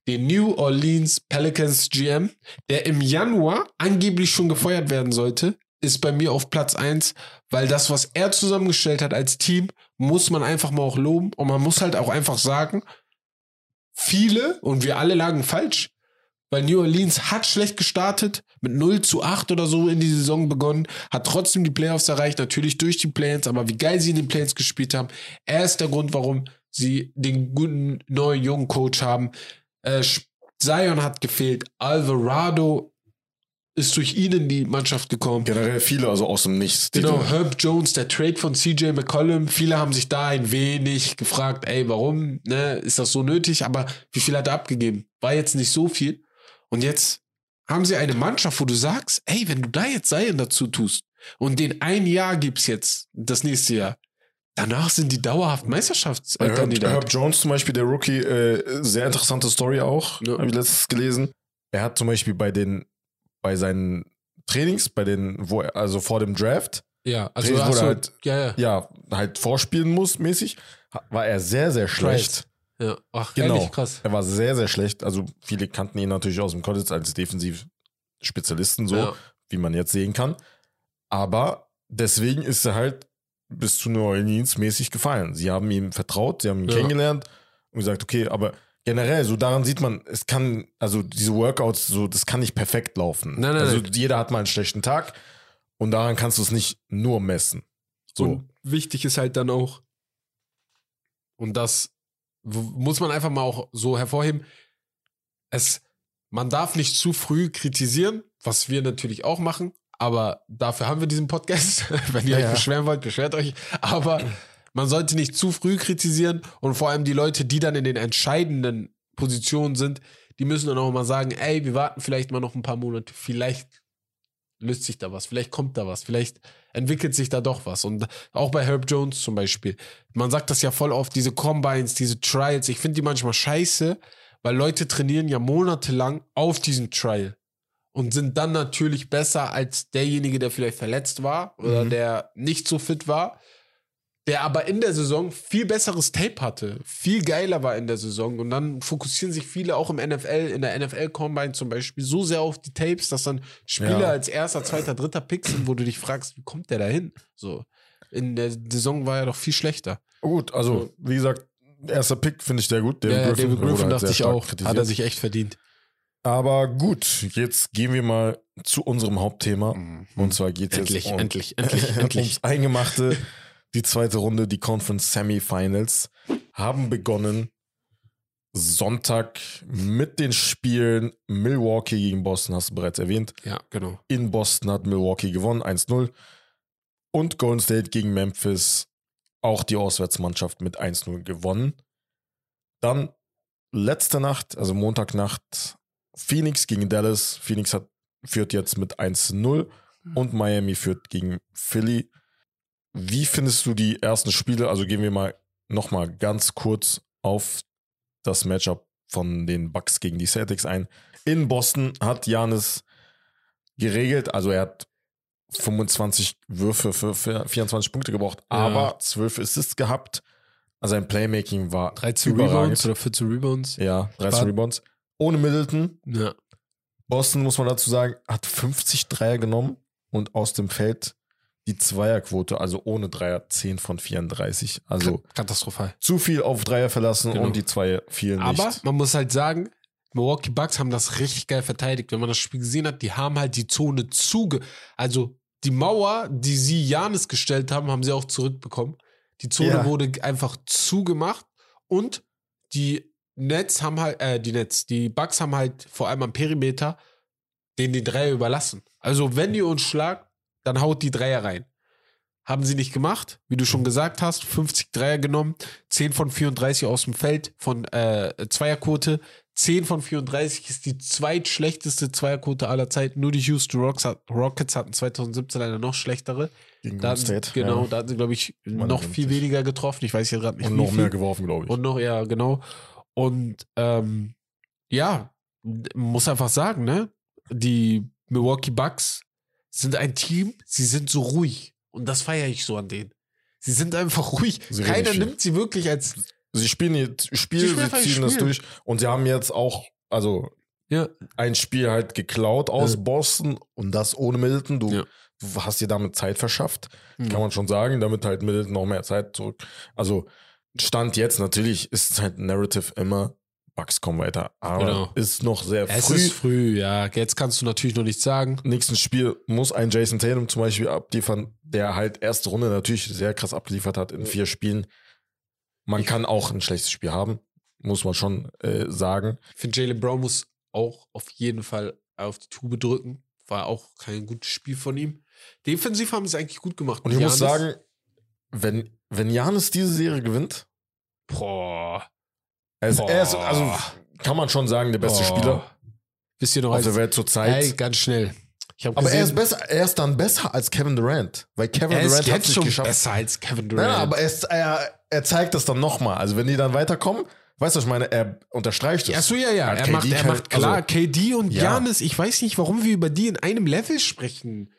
Den New Orleans Pelicans GM, der im Januar angeblich schon gefeuert werden sollte, ist bei mir auf Platz eins, weil das, was er zusammengestellt hat als Team, muss man einfach mal auch loben. Und man muss halt auch einfach sagen, viele, und wir alle lagen falsch, weil New Orleans hat schlecht gestartet, mit 0 zu 8 oder so in die Saison begonnen, hat trotzdem die Playoffs erreicht, natürlich durch die Plans, aber wie geil sie in den Plans gespielt haben. Er ist der Grund, warum sie den guten neuen jungen Coach haben. Äh, Zion hat gefehlt, Alvarado ist durch ihn in die Mannschaft gekommen. Generell viele, also aus dem Nichts. Genau, Herb Jones, der Trade von CJ McCollum. Viele haben sich da ein wenig gefragt, ey, warum, ne, ist das so nötig? Aber wie viel hat er abgegeben? War jetzt nicht so viel. Und jetzt haben sie eine Mannschaft, wo du sagst, ey, wenn du da jetzt Zion dazu tust und den ein Jahr gibst jetzt, das nächste Jahr, danach sind die dauerhaft Herb, Meisterschaftskandidat. Herb Jones zum Beispiel, der Rookie, äh, sehr interessante Story auch, Ja. habe ich letztens gelesen. Er hat zum Beispiel bei den, bei seinen Trainings, bei den, wo er, also vor dem Draft, Ja, also Trainings, wo er so, halt- ja, ja, ja, halt vorspielen muss, mäßig, war er sehr, sehr schlecht. ja. Ach, Genau. ehrlich, krass. Er war sehr, sehr schlecht. Also viele kannten ihn natürlich aus dem College als Defensivspezialisten, so Ja. wie man jetzt sehen kann. Aber deswegen ist er halt bis zu New Orleans mäßig gefallen. Sie haben ihm vertraut, sie haben ihn Ja. kennengelernt und gesagt, okay, aber generell, so daran sieht man, es kann, also diese Workouts, so, das kann nicht perfekt laufen. Nein, nein, also nein. jeder hat mal einen schlechten Tag und daran kannst du es nicht nur messen. So. Und wichtig ist halt dann auch, und das muss man einfach mal auch so hervorheben, es, man darf nicht zu früh kritisieren, was wir natürlich auch machen, aber dafür haben wir diesen Podcast. <laughs> Wenn ihr Ja, euch beschweren wollt, beschwert euch. Aber man sollte nicht zu früh kritisieren und vor allem die Leute, die dann in den entscheidenden Positionen sind, die müssen dann auch mal sagen, ey, wir warten vielleicht mal noch ein paar Monate, vielleicht löst sich da was, vielleicht kommt da was, vielleicht entwickelt sich da doch was. Und auch bei Herb Jones zum Beispiel. Man sagt das ja voll oft, diese Combines, diese Trials, ich finde die manchmal scheiße, weil Leute trainieren ja monatelang auf diesen Trial und sind dann natürlich besser als derjenige, der vielleicht verletzt war oder Mhm. der nicht so fit war, der aber in der Saison viel besseres Tape hatte, viel geiler war in der Saison und dann fokussieren sich viele auch im NFL, in der NFL Combine zum Beispiel so sehr auf die Tapes, dass dann Spieler Ja. als erster, zweiter, dritter Pick sind, wo du dich fragst, wie kommt der da hin? So. In der Saison war er doch viel schlechter. Gut, also, wie gesagt, erster Pick finde ich sehr gut. ja, David Griffin, halt dachte ich auch. kritisiert. Hat er sich echt verdient. Aber gut, jetzt gehen wir mal zu unserem Hauptthema. Und zwar geht es Endlich, jetzt um, endlich, endlich, <laughs> endlich. ums Eingemachte. Die zweite Runde, die Conference Semifinals, haben begonnen Sonntag mit den Spielen Milwaukee gegen Boston, hast du bereits erwähnt. Ja, genau. In Boston hat Milwaukee gewonnen, 1-0. Und Golden State gegen Memphis, auch die Auswärtsmannschaft mit 1-0 gewonnen. Dann letzte Nacht, also Montagnacht, Phoenix gegen Dallas. Phoenix hat, führt jetzt mit 1-0 und Miami führt gegen Philly. Wie findest du die ersten Spiele? Also gehen wir mal nochmal ganz kurz auf das Matchup von den Bucks gegen die Celtics ein. In Boston hat Janis geregelt, also er hat 25 Würfe für, für 24 Punkte gebraucht, Ja. aber 12 Assists gehabt. Also sein Playmaking war 13 überragend. Rebounds oder 14 Rebounds. Ja, 13 War- Rebounds. Ohne Middleton. Ja. Boston, muss man dazu sagen, hat 50 Dreier genommen und aus dem Feld die Zweierquote, also ohne Dreier, 10 von 34. Also Katastrophal. zu viel auf Dreier verlassen Genau. und die Zweier fielen Aber nicht. man muss halt sagen, Milwaukee Bucks haben das richtig geil verteidigt. Wenn man das Spiel gesehen hat, die haben halt die Zone zuge, also die Mauer, die sie Janis gestellt haben, haben sie auch zurückbekommen. Die Zone Ja. wurde einfach zugemacht und die Nets haben halt, äh, die Nets, die Bucks haben halt vor allem am Perimeter den die Dreier überlassen. Also wenn ihr uns schlagt, dann haut die Dreier rein. Haben sie nicht gemacht, wie du schon gesagt hast, 50 Dreier genommen, 10 von 34 aus dem Feld von äh, Zweierquote, 10 von 34 ist die zweitschlechteste Zweierquote aller Zeiten. Nur die Houston Rockets hatten 2017 eine noch schlechtere. Gegen Da hatten, State. genau, ja. da hatten sie, glaube ich, noch viel weniger getroffen. Ich weiß ja gerade nicht, Und noch viel. mehr geworfen, glaube ich. Und noch, ja, genau. Und ähm, ja, muss einfach sagen, ne? Die Milwaukee Bucks sind ein Team, sie sind so ruhig. Und das feiere ich so an denen. Sie sind einfach ruhig. Sie Keiner nimmt sie wirklich als. Sie spielen jetzt Spiel, Sie sie, spielen ihr ziehen das durch. Und sie haben jetzt auch, also Ja, ein Spiel halt geklaut aus Ja. Boston und das ohne Middleton. Du, Ja. du hast dir damit Zeit verschafft, Mhm. kann man schon sagen, damit halt Middleton noch mehr Zeit zurück. Also Stand jetzt natürlich ist es halt Narrative immer, Bucks kommen weiter, aber Genau. ist noch sehr es früh. ist früh, ja. Jetzt kannst du natürlich noch nichts sagen. Nächstes Spiel muss ein Jason Tatum zum Beispiel abliefern, der halt erste Runde natürlich sehr krass abgeliefert hat in vier Spielen. Man kann auch ein schlechtes Spiel haben, muss man schon äh, sagen. Ich finde, Jalen Brown muss auch auf jeden Fall auf die Tube drücken. War auch kein gutes Spiel von ihm. Defensiv haben sie es eigentlich gut gemacht. Und ich Mit muss Giannis. sagen, wenn, wenn Janis diese Serie gewinnt, boah. er ist, er ist, Boah. also kann man schon sagen, der beste boah. Spieler Wisst ihr noch, auf als, der Welt zur Zeit. ey, ganz schnell. Aber gesehen, er ist besser, er ist dann besser als Kevin Durant, weil Kevin er Durant hat jetzt es schon nicht geschafft. besser als Kevin Durant. nein, aber er, ist, er, er zeigt das dann nochmal. Also wenn die dann weiterkommen, weißt du, was ich meine? Er unterstreicht es. Ja, so, ja, ja. Er KD macht, er macht klar, also- KD und Ja. Janis, ich weiß nicht, warum wir über die in einem Level sprechen.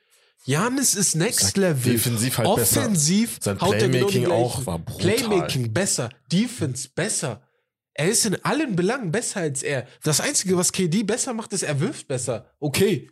Janis ist Next Level. defensiv halt besser. Offensiv Sein haut er genau Playmaking auch war brutal. Playmaking besser, Defense besser. Er ist in allen Belangen besser als er. Das Einzige, was KD besser macht, ist, er wirft besser. Okay.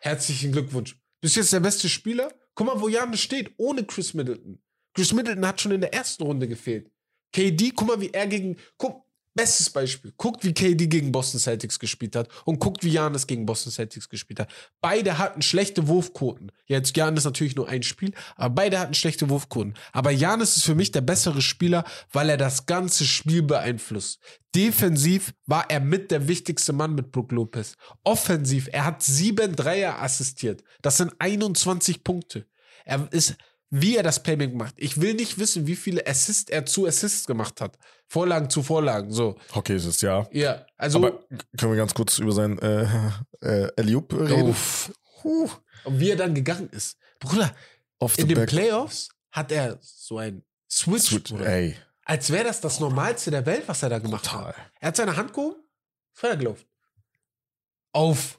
Herzlichen Glückwunsch. Bist jetzt der beste Spieler? Guck mal, wo Janis steht, ohne Chris Middleton. Chris Middleton hat schon in der ersten Runde gefehlt. KD, guck mal, wie er gegen. Guck, bestes Beispiel. Guckt, wie KD gegen Boston Celtics gespielt hat und guckt, wie Janis gegen Boston Celtics gespielt hat. Beide hatten schlechte Wurfquoten. Jetzt Janis natürlich nur ein Spiel, aber beide hatten schlechte Wurfquoten. Aber Janis ist für mich der bessere Spieler, weil er das ganze Spiel beeinflusst. Defensiv war er mit der wichtigste Mann mit Brook Lopez. Offensiv, er hat sieben Dreier assistiert. Das sind 21 Punkte. Er ist, wie er das Playmaking macht. Ich will nicht wissen, wie viele Assists er zu Assists gemacht hat. Vorlagen zu Vorlagen, so. Hockey ist es, ja. Ja, also. Aber können wir ganz kurz über sein äh, <laughs> äh, Eliup reden? Uff. Huh. Und wie er dann gegangen ist. Bruder, Off in den back. Playoffs hat er so ein Switch, Switch, Bruder. ey. Als wäre das das Normalste der Welt, was er da gemacht Brutal. hat. Er hat seine Hand gehoben, ist weitergelaufen. Auf.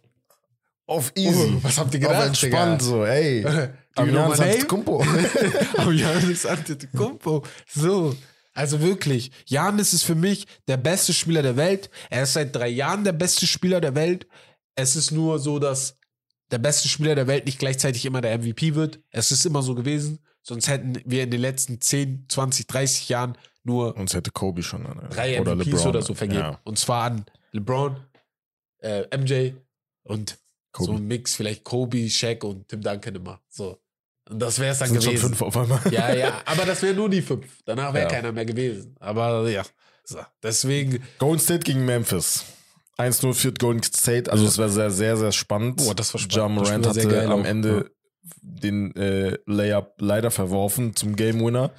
Auf easy. Oh, was habt ihr Auf gedacht, entspannt so, ey. <laughs> Name? Antetokounmpo. <laughs> Janis Antetokounmpo. So. Also wirklich, Janis ist für mich der beste Spieler der Welt. Er ist seit drei Jahren der beste Spieler der Welt. Es ist nur so, dass der beste Spieler der Welt nicht gleichzeitig immer der MVP wird. Es ist immer so gewesen. Sonst hätten wir in den letzten 10, 20, 30 Jahren nur Uns hätte Kobe schon. äh, drei oder MVPs LeBron. oder so vergeben. Ja. Und zwar an LeBron, äh, MJ und Kobe. so ein Mix, vielleicht Kobe, Shaq und Tim Duncan immer. So. Das wäre es dann Sind schon gewesen. fünf auf einmal. Ja, ja, aber das wäre nur die fünf. Danach wäre Ja. keiner mehr gewesen. Aber ja, so. deswegen, Golden State gegen Memphis. 1-0 führt Golden State. Also es war sehr, sehr, sehr spannend. Boah, das war spannend. Das Morant hatte am auch. Ende den äh, Layup leider verworfen zum Game Winner.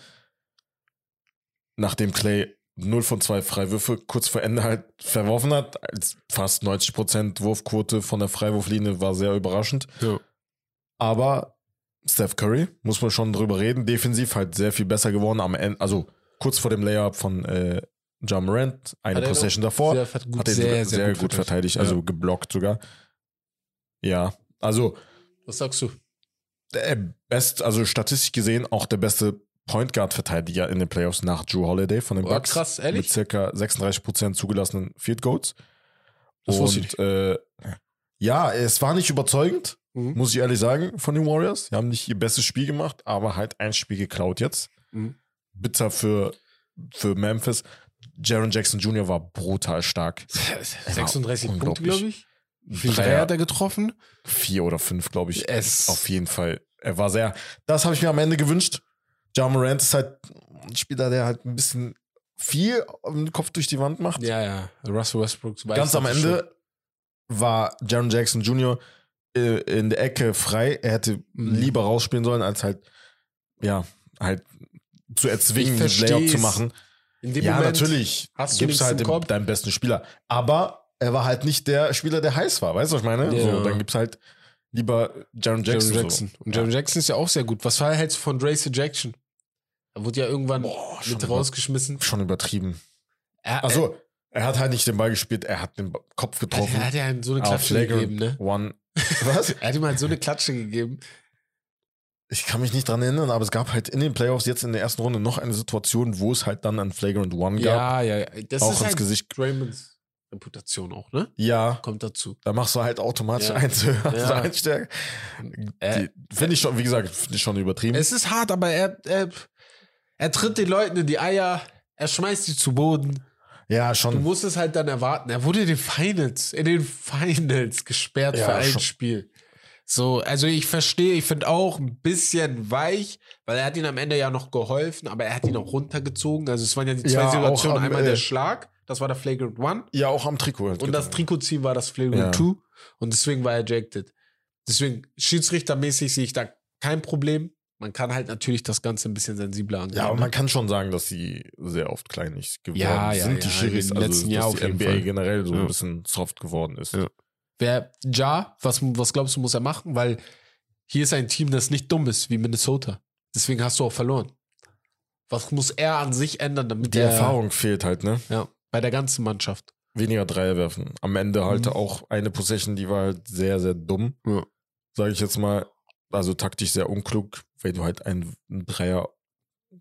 Nachdem Clay 0 von 2 Freiwürfe kurz vor Ende halt verworfen hat. Als fast 90% Wurfquote von der Freiwurflinie war sehr überraschend. ja. Aber Steph Curry, muss man schon drüber reden, defensiv halt sehr viel besser geworden am Ende, also kurz vor dem Layup von äh, Ja Morant, eine Hat Possession davor, sehr, ver- gut, hat er sehr, sehr, sehr, gut, verteidigt, also Ja. geblockt sogar. Ja, also Was sagst du? der best, also statistisch gesehen auch der beste Point Guard Verteidiger in den Playoffs nach Drew Holiday von den Boah, Bucks. krass, ehrlich? Mit circa 36% zugelassenen Field Goals. Das wusste ich Und äh, ja, es war nicht überzeugend, Mhm. muss ich ehrlich sagen, von den Warriors. Sie haben nicht ihr bestes Spiel gemacht, aber halt ein Spiel geklaut jetzt. Mhm. Bitter für, für Memphis. Jaron Jackson Jr. war brutal stark. 36 Punkte, unglaublich. glaube ich. Wie. Dreier hat er getroffen? Vier oder fünf, glaube ich. Es- Auf jeden Fall. Er war sehr. Das habe ich mir am Ende gewünscht. Ja Morant ist halt ein Spieler, der halt ein bisschen viel im Kopf durch die Wand macht. Ja, ja. Russell Westbrook. Ganz am Ende war Jaron Jackson Jr. äh, in der Ecke frei. Er hätte lieber rausspielen sollen, als halt, ja, halt zu erzwingen, den Layup zu machen. In dem Ja, Moment natürlich hast du gibst du halt dem, deinen besten Spieler. Aber er war halt nicht der Spieler, der heiß war. Weißt du, was ich meine? Ja. So, dann gibt's halt lieber Jaron Jackson. Jaron Jackson. So. Und Jaron Jackson ist ja auch sehr gut. Was hältst du von Drace Jackson? Er wurde ja irgendwann Boah, mit über, rausgeschmissen. schon übertrieben. Er, Also, er hat halt nicht den Ball gespielt, er hat den Kopf er, getroffen. er hat ja so eine Klatsche gegeben, ne? One. Was? <laughs> Er hat ihm halt so eine Klatsche gegeben. Ich kann mich nicht dran erinnern, aber es gab halt in den Playoffs jetzt in der ersten Runde noch eine Situation, wo es halt dann ein Flagrant One gab. Ja, ja, ja. Das auch ist ins halt Gesicht. Draymonds Reputation auch, ne? Ja, Kommt dazu. da machst du halt automatisch Ja. <laughs> eins höher, Ja. Äh, Finde ich schon, wie gesagt, finde ich schon übertrieben. Es ist hart, aber er, er, er tritt den Leuten in die Eier, er schmeißt sie zu Boden. Ja, Du schon. musst es halt dann erwarten. Er wurde in den Finals, in den Finals gesperrt Ja, für ein schon. Spiel. So, also ich verstehe, ich finde auch ein bisschen weich, weil er hat ihn am Ende ja noch geholfen, aber er hat ihn auch runtergezogen. Also es waren ja die zwei Ja, Situationen. am, Einmal der Schlag, das war der Flagrant One. Ja, auch am Trikot. Halt Und das. Trikotziehen war das Flagrant. 2. Und deswegen war er ejected. Deswegen, schiedsrichtermäßig sehe ich da kein Problem. Man kann halt natürlich das Ganze ein bisschen sensibler angehen. Ja, aber man kann schon sagen, dass sie sehr oft kleinlich geworden Ja, ja, sind, die ja, Schiris. im Also, letzten dass Jahr auf die NBA Fall. generell so Ja. ein bisschen soft geworden ist. Ja. Wer Ja, was, was glaubst du, muss er machen? Weil hier ist ein Team, das nicht dumm ist, wie Minnesota. Deswegen hast du auch verloren. Was muss er an sich ändern, damit Die er, Erfahrung fehlt halt, ne? Ja, bei der ganzen Mannschaft. Weniger Dreier werfen. Am Ende halt Mhm. auch eine Possession, die war halt sehr, sehr dumm. Ja. Sage ich jetzt mal. Also taktisch sehr unklug, weil du halt einen, einen Dreier,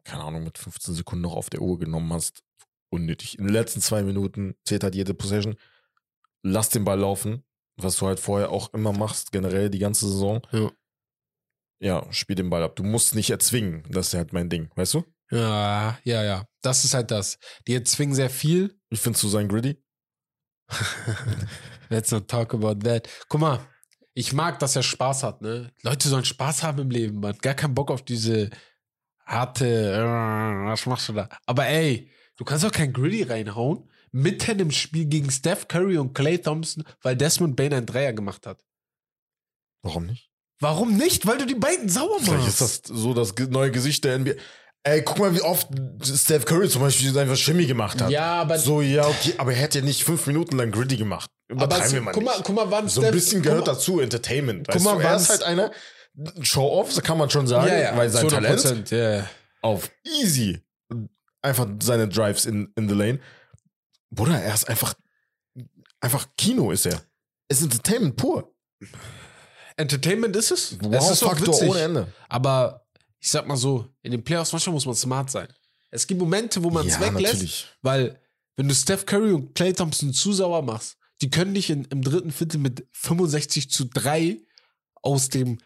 keine Ahnung, mit 15 Sekunden noch auf der Uhr genommen hast. Unnötig. In den letzten zwei Minuten zählt halt jede Possession. Lass den Ball laufen, was du halt vorher auch immer machst, generell die ganze Saison. Ja. Ja, spiel den Ball ab. Du musst nicht erzwingen. Das ist halt mein Ding, weißt du? Ja, ja, ja. Das ist halt das. Die erzwingen sehr viel. Wie findest du sein Gritty? <laughs> Let's not talk about that. Guck mal, ich mag, dass er Spaß hat, ne? Leute sollen Spaß haben im Leben, man. Gar keinen Bock auf diese harte, äh, was machst du da? Aber ey, du kannst doch kein Gritty reinhauen, mitten im Spiel gegen Steph Curry und Clay Thompson, weil Desmond Bain einen Dreier gemacht hat. Warum nicht? Warum nicht? Weil du die beiden sauer Vielleicht machst. ist das so das neue Gesicht der NBA. Ey, guck mal, wie oft Steph Curry zum Beispiel einfach Shimmy gemacht hat. ja, aber, So, ja, okay, aber er hätte ja nicht fünf Minuten lang Gritty gemacht. Aber Übertreiben wir mal guck, mal, guck mal, wann so ein bisschen gehört mal- dazu, Entertainment. Guck mal, du, er ist wann's- halt einer, Show-off, kann man schon sagen, Ja, ja, weil sein 100%, Talent ja. auf easy einfach seine Drives in, in the lane. Bruder, er ist einfach, einfach Kino ist er. Es ist Entertainment pur. Entertainment ist es. es ist Wow-Faktor witzig. ohne Ende. Aber ich sag mal so, in den Playoffs manchmal muss man smart sein. Es gibt Momente, wo man es ja, weglässt, natürlich. weil wenn du Steph Curry und Clay Thompson zu sauer machst, die können dich in, im dritten Viertel mit 65 zu 3 aus dem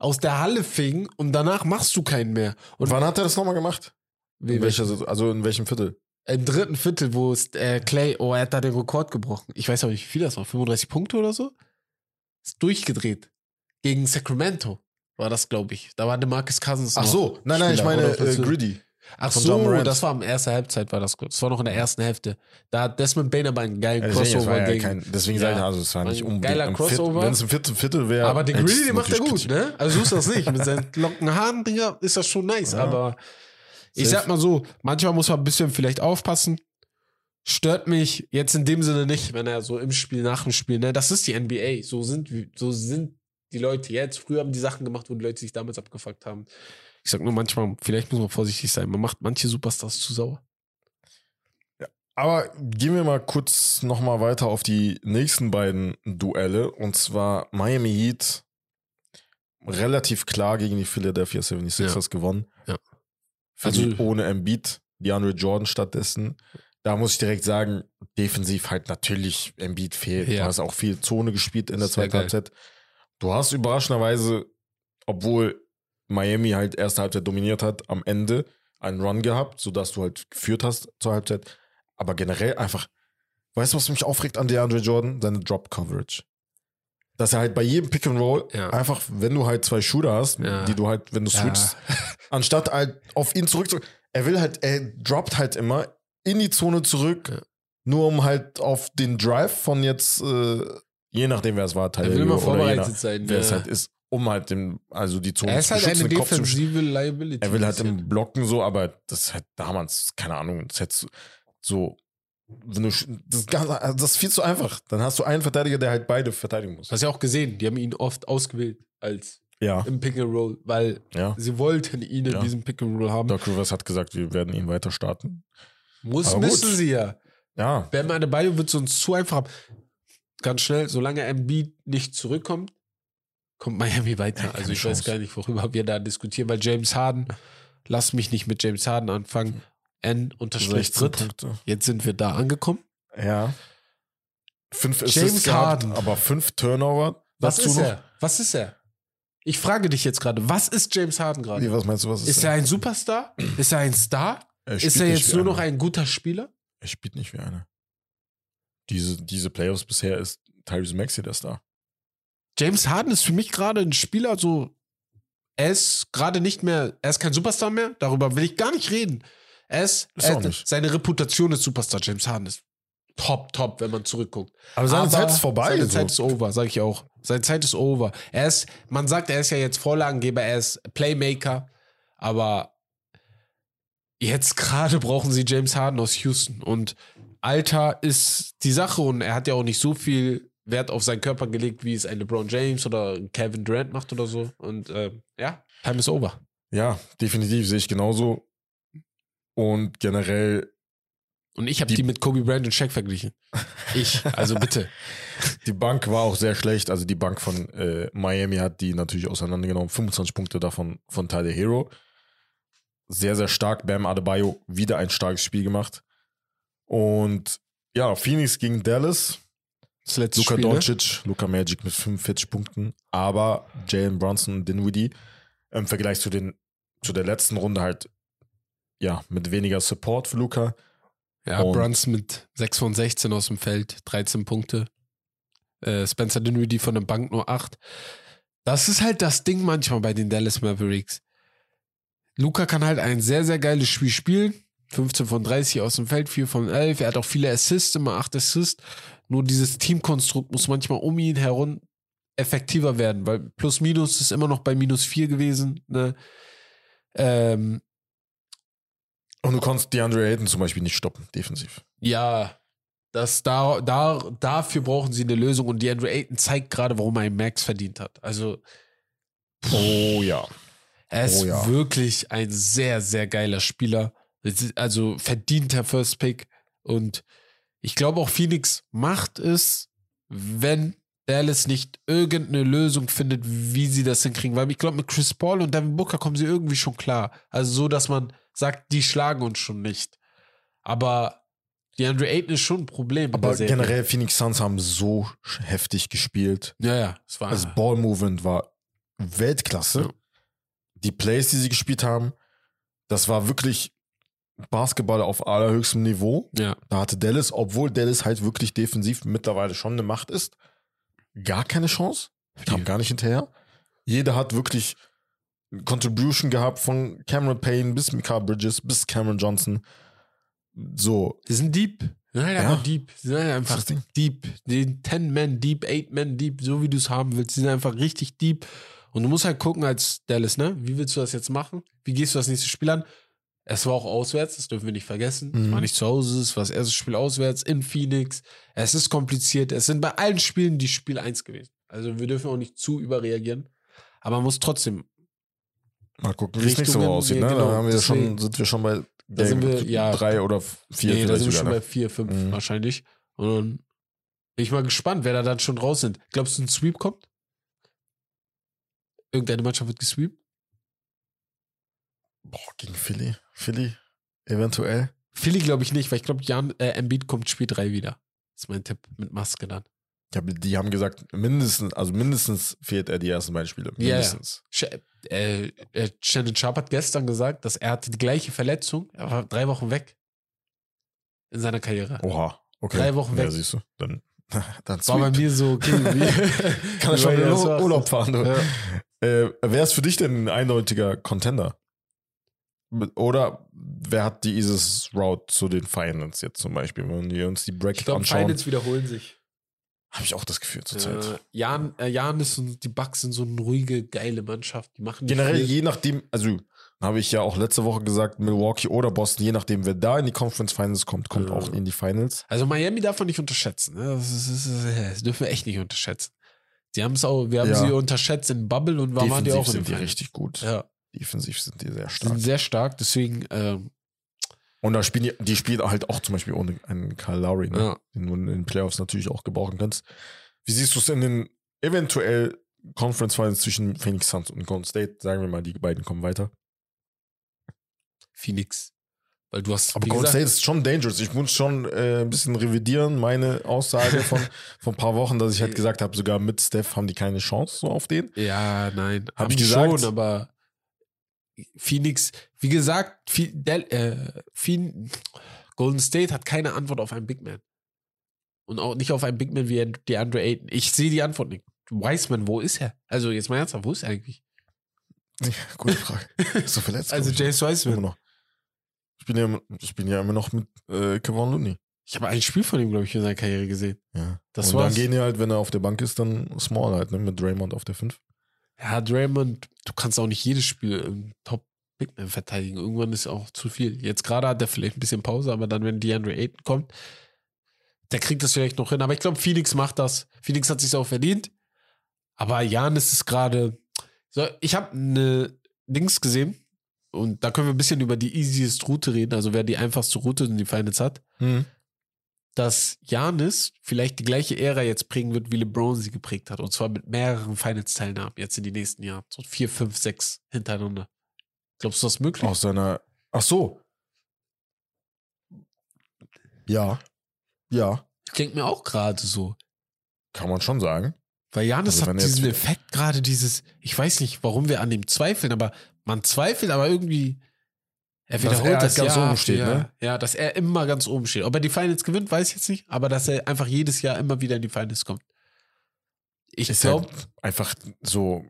aus der Halle fegen und danach machst du keinen mehr. Und Wann hat er das nochmal gemacht? wie, In welcher, also in welchem Viertel? im dritten Viertel, wo es, äh, Clay, oh, er hat da den Rekord gebrochen. Ich weiß aber nicht, wie viel das war. 35 Punkte oder so? Ist durchgedreht. Gegen Sacramento war das, glaube ich. Da war der Marcus Cousins. Ach so, nein, nein, ich Spieler, meine oder? äh, Gritty. Ach von so, das war am ersten Halbzeit, war das kurz. Das war noch in der ersten Hälfte. Da hat Desmond Bain aber einen geilen es Crossover ja gegen. kein, deswegen Ja. sage ich, also es war nicht unbedingt geiler Crossover. Wenn es im vierten Viertel wäre. aber den Greedy, den macht er gut, ne? Also suchst das nicht. Mit seinen locken Haaren, Digga, ist das schon nice. Ja. Aber ich sag mal so, manchmal muss man ein bisschen vielleicht aufpassen. Stört mich jetzt in dem Sinne nicht, wenn er so im Spiel, nach dem Spiel, ne? Das ist die NBA. So sind, so sind die Leute jetzt. Früher haben die Sachen gemacht, wo die Leute sich damals abgefuckt haben. Ich sag nur manchmal, vielleicht muss man vorsichtig sein. Man macht manche Superstars zu sauer. Aber gehen wir mal kurz nochmal weiter auf die nächsten beiden Duelle. Und zwar Miami Heat relativ klar gegen die Philadelphia 76ers gewonnen. Ja. Also- die ohne Embiid, DeAndre Jordan stattdessen. Da muss ich direkt sagen, defensiv halt natürlich Embiid fehlt. Ja. Du hast auch viel Zone gespielt in der Sehr zweiten geil. Halbzeit. Du hast überraschenderweise, obwohl Miami halt erste Halbzeit dominiert hat, am Ende einen Run gehabt, sodass du halt geführt hast zur Halbzeit. Aber generell einfach, weißt du, was mich aufregt an DeAndre Jordan? Seine Drop-Coverage. Dass er halt bei jedem Pick and Roll Ja. einfach, wenn du halt zwei Shooter hast, Ja. die du halt, wenn du Ja. switchst, <laughs> anstatt halt auf ihn zurück zu, er will halt, er droppt halt immer in die Zone zurück, Ja. nur um halt auf den Drive von jetzt, äh, je nachdem wer es war, Er Tyler will immer vorbereitet jener, sein. wer es ja. halt ist, um halt den, also die Zone er ist halt schützen, eine den Kopf zu schützen. defensive Liability. Er will halt im Blocken so, aber das ist halt damals, keine Ahnung, das hättest du so, wenn du, das, also das ist viel zu einfach. Dann hast du einen Verteidiger, der halt beide verteidigen muss. Hast ja auch gesehen, die haben ihn oft ausgewählt als Ja, im Pick and Roll, weil ja. sie wollten ihn in Ja. diesem Pick and Roll haben. Doc Rivers hat gesagt, wir werden ihn weiter starten. Muss, Aber gut. müssen sie ja. Ja, Bam Adebayo wird sonst zu einfach haben. Ganz schnell, solange Embiid nicht zurückkommt, kommt Miami weiter. Also ich weiß Chance. gar nicht, worüber wir da diskutieren, weil James Harden, lass mich nicht mit James Harden anfangen. N unterstrich 16 dritt. Jetzt sind wir da angekommen. Ja. Fünf James Assists gehabt, Harden. aber fünf Turnover. Was ist noch. er? Was ist er? Ich frage dich jetzt gerade, was ist James Harden gerade? was meinst du, was ist, Ist er ein Superstar? <clears throat> Ist er ein Star? Er Ist er jetzt nur noch einer. ein guter Spieler? Er spielt nicht wie einer. Diese, diese Playoffs bisher ist Tyrese Maxey der Star. James Harden ist für mich gerade ein Spieler, so. Er ist gerade nicht mehr, er ist kein Superstar mehr, darüber will ich gar nicht reden. Er ist, Ist er, seine Reputation ist Superstar. James Harden ist top, top, wenn man zurückguckt. Aber seine Aber Zeit ist vorbei. Seine so. Zeit ist over, sage ich auch. Seine Zeit ist over. Er ist, man sagt, er ist ja jetzt Vorlagengeber, er ist Playmaker, aber jetzt gerade <laughs> brauchen sie James Harden aus Houston und Alter ist die Sache und er hat ja auch nicht so viel Wert auf seinen Körper gelegt, wie es ein LeBron James oder Kevin Durant macht oder so. Und ähm, ja, time is over. Ja, definitiv sehe ich genauso. Und generell, Und ich habe Die- die, mit Kobe Bryant und Shaq verglichen. Ich, also bitte. <laughs> die Bank war auch sehr schlecht. Also die Bank von äh, Miami hat die natürlich auseinandergenommen. 25 Punkte davon von Tyler Hero. Sehr, sehr stark. Bam Adebayo wieder ein starkes Spiel gemacht. Und ja, Phoenix gegen Dallas. Das letzte Luka Spiel, ne? Doncic, Luka Magic mit 45 Punkten, aber Jalen Brunson und Dinwiddie im Vergleich zu den zu der letzten Runde halt ja mit weniger Support für Luka. Ja, Und- Brunson mit 6 von 16 aus dem Feld, 13 Punkte. Äh, Spencer Dinwiddie von der Bank nur 8. Das ist halt das Ding manchmal bei den Dallas Mavericks. Luca kann halt ein sehr, sehr geiles Spiel spielen. 15 von 30 aus dem Feld, 4 von 11. Er hat auch viele Assists, immer 8 Assists. Nur dieses Teamkonstrukt muss manchmal um ihn herum effektiver werden, weil plus minus ist immer noch bei minus 4 gewesen. Ne? Ähm, Und du konntest DeAndre Ayton zum Beispiel nicht stoppen, defensiv. Ja, das da, da, dafür brauchen sie eine Lösung und die Andrew Ayton zeigt gerade, warum er einen Max verdient hat. Also, Oh ja. er ist Oh ja. wirklich ein sehr, sehr geiler Spieler. Also verdienter First Pick. Und ich glaube auch Phoenix macht es, wenn Dallas nicht irgendeine Lösung findet, wie sie das hinkriegen. Weil ich glaube, mit Chris Paul und Devin Booker kommen sie irgendwie schon klar. Also so, dass man sagt, die schlagen uns schon nicht. Aber die Andrew Ayton ist schon ein Problem. Aber generell Phoenix Suns haben so heftig gespielt. Ja, ja. Es war. Das Ball Movement war Weltklasse. Ja. Die Plays, die sie gespielt haben, das war wirklich Basketball auf allerhöchstem Niveau. ja. Da hatte Dallas, obwohl Dallas halt wirklich defensiv mittlerweile schon eine Macht ist, gar keine Chance. Kam gar nicht hinterher. Jeder hat wirklich Contribution gehabt von Cameron Payne bis Mika Bridges bis Cameron Johnson. So, Die sind deep. Die sind halt Ja. einfach deep. Die sind halt einfach deep. Den 10-Man deep, 8-Man deep, so wie du es haben willst. Die sind einfach richtig deep. Und du musst halt gucken als Dallas, ne? Wie willst du das jetzt machen? Wie gehst du das nächste Spiel an? Es war auch auswärts, das dürfen wir nicht vergessen. Es Mhm. war nicht zu Hause, es war das erste Spiel auswärts in Phoenix. Es ist kompliziert. Es sind bei allen Spielen die Spiel 1 gewesen. Also wir dürfen auch nicht zu überreagieren. Aber man muss trotzdem Mal gucken, wie es nächste Woche Richtungen, aussieht. Ne? genau, da haben wir schon, deswegen- sind wir schon bei Da sind wir, ja. drei oder vier nee, da sind wir schon bei vier, fünf Mhm. wahrscheinlich. Und dann bin ich mal gespannt, wer da dann schon raus sind. Glaubst du, ein Sweep kommt? Irgendeine Mannschaft wird gesweept? Boah, gegen Philly. Philly, eventuell. Philly glaube ich nicht, weil ich glaube, Jan äh, Embiid kommt Spiel 3 wieder. Das ist mein Tipp mit Maske dann. Ja, die haben gesagt, mindestens, also mindestens fehlt er die ersten beiden Spiele. Mindestens. Sch äh, äh, Shannon Sharp hat gestern gesagt, dass er hatte die gleiche Verletzung. Er war drei Wochen weg. in seiner Karriere. Oha, okay. Drei Wochen weg. Ja, siehst du. Dann, <laughs> dann War bei mir so, okay, <laughs> Kann er <laughs> schon in. Urlaub fahren. Du. Ja. Äh, wer ist für dich denn ein eindeutiger Contender? Oder wer hat dieses Route zu den Finals jetzt zum Beispiel? Wenn wir uns die Ich Bracket glaube, anschauen, Finals wiederholen sich. habe ich auch das Gefühl zurzeit. Äh, Jan, äh, Janis und die Bucks sind so eine ruhige, geile Mannschaft. Die machen Generell, viel. je nachdem, also habe ich ja auch letzte Woche gesagt, Milwaukee oder Boston, je nachdem, wer da in die Conference Finals kommt, kommt Ja. auch in die Finals. Also Miami darf man nicht unterschätzen. Ne? Das, ist, das, ist, das dürfen wir echt nicht unterschätzen. Sie haben es auch, wir haben Ja. sie unterschätzt in Bubble und waren die auch in sind die richtig gut. Ja, Defensiv sind die sehr stark. sind sehr stark, deswegen, ähm, Und da spielen die, die spielen halt auch zum Beispiel ohne einen Kyle Lowry, ne? ja. den du in den Playoffs natürlich auch gebrauchen kannst. Wie siehst du es in den eventuell Conference Finals zwischen Phoenix Suns und Golden State? Sagen wir mal, die beiden kommen weiter. Phoenix. Weil du hast, Aber Golden gesagt, State ist schon dangerous. Ich muss schon äh, ein bisschen revidieren, meine Aussage von, <laughs> von ein paar Wochen, dass ich halt gesagt habe, sogar mit Steph haben die keine Chance so auf den. ja, nein, Hab haben ich gesagt? schon, aber Phoenix, wie gesagt, äh, Golden State hat keine Antwort auf einen Big Man. Und auch nicht auf einen Big Man wie die Andre Ayton. Ich sehe die Antwort nicht. Wiseman, wo ist er? Also jetzt mal ernsthaft, wo ist er eigentlich? Ja, gute Frage. Ist <laughs> so verletzt. Also ich. James Wiseman. noch. Ich bin ja, immer- ich bin ja immer noch mit äh, Kevin Looney. Ich habe ein Spiel von ihm, glaube ich, in seiner Karriere gesehen. Ja. Das und war's. dann gehen die halt, wenn er auf der Bank ist, dann Small halt, ne? Mit Draymond auf der 5. Ja, Draymond, du kannst auch nicht jedes Spiel im Top Big Man verteidigen. Irgendwann ist auch zu viel. Jetzt gerade hat er vielleicht ein bisschen Pause, aber dann, wenn DeAndre Ayton kommt, der kriegt das vielleicht noch hin. Aber ich glaube, Phoenix macht das. Phoenix hat sich auch verdient. Aber Janis ist gerade. So, ich habe eine Dings gesehen und da können wir ein bisschen über die easiest Route reden, also wer die einfachste Route in die Finals hat, dass Janis vielleicht die gleiche Ära jetzt prägen wird, wie LeBron sie geprägt hat. Und zwar mit mehreren Finals-Teilnahmen jetzt in den nächsten Jahren. So vier, fünf, sechs hintereinander. Glaubst du, das ist möglich? Aus seiner. Ach so. Ja. Ja. Ich denke mir auch gerade so. Kann man schon sagen. Weil Janis Also hat diesen Effekt gerade, dieses, ich weiß nicht, warum wir an dem zweifeln, aber man zweifelt, aber irgendwie. Er Dass wiederholt er halt das ganz Jahr oben steht, Jahr. ne? Ja, dass er immer ganz oben steht. Ob er die Finals gewinnt, weiß ich jetzt nicht, aber dass er einfach jedes Jahr immer wieder in die Finals kommt. Ich glaube, halt einfach so.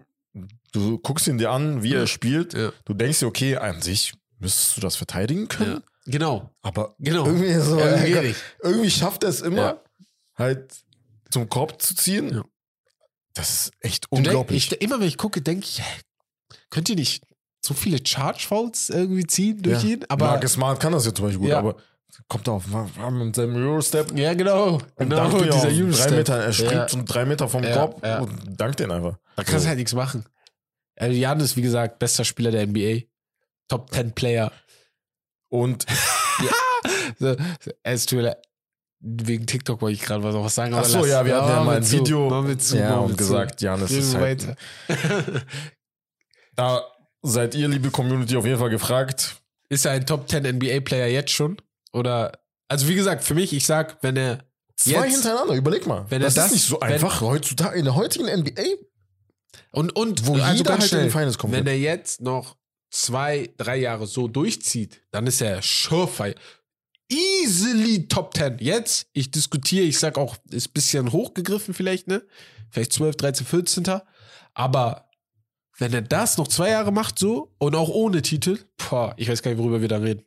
Du guckst ihn dir an, wie Ja. er spielt. ja, Du denkst dir, okay, an sich müsstest du das verteidigen können. ja, genau, Aber genau. irgendwie, so, Irgendwie irgendwie schafft er es immer, Ja. halt zum Korb zu ziehen. Ja. Das ist echt Du denk, unglaublich. ich, immer wenn ich gucke, denke ich, könnt ihr nicht so viele Charge Fouls irgendwie ziehen durch ja. ihn? Aber Marcus Smart kann das ja zum Beispiel gut, Ja. aber kommt auf mit seinem Eurostep ja, genau, und genau dankt dieser drei Eurostep. Meter, er springt Ja. so drei Meter vom Korb und dankt den einfach. Da kannst du halt nichts machen. Also Jan ist, wie gesagt, bester Spieler der NBA. Top 10 Player. Und <laughs> So, es tut mir leid. Wegen TikTok wollte ich gerade was, was sagen. ach so, ja, wir hatten ja mal ein zu, Video zu, ja, und gesagt, Reden ist halt, <laughs> da seid ihr, liebe Community, auf jeden Fall gefragt. ist er ein Top 10 NBA-Player jetzt schon? Oder, also wie gesagt, für mich, ich sag, wenn er Zwei jetzt, hintereinander, überleg mal. wenn er das, das- ist nicht so wenn- einfach heutzutage in der heutigen NBA, und, und, wo also jeder halt in schnell, Finals kommt. wenn er jetzt noch zwei, drei Jahre so durchzieht, dann ist er surefire. Easily Top 10. Jetzt, ich diskutiere, ich sag auch, ist ein bisschen hochgegriffen vielleicht, ne? Vielleicht 12, 13, 14. Aber wenn er das noch zwei Jahre macht so und auch ohne Titel, boah, ich weiß gar nicht, worüber wir da reden.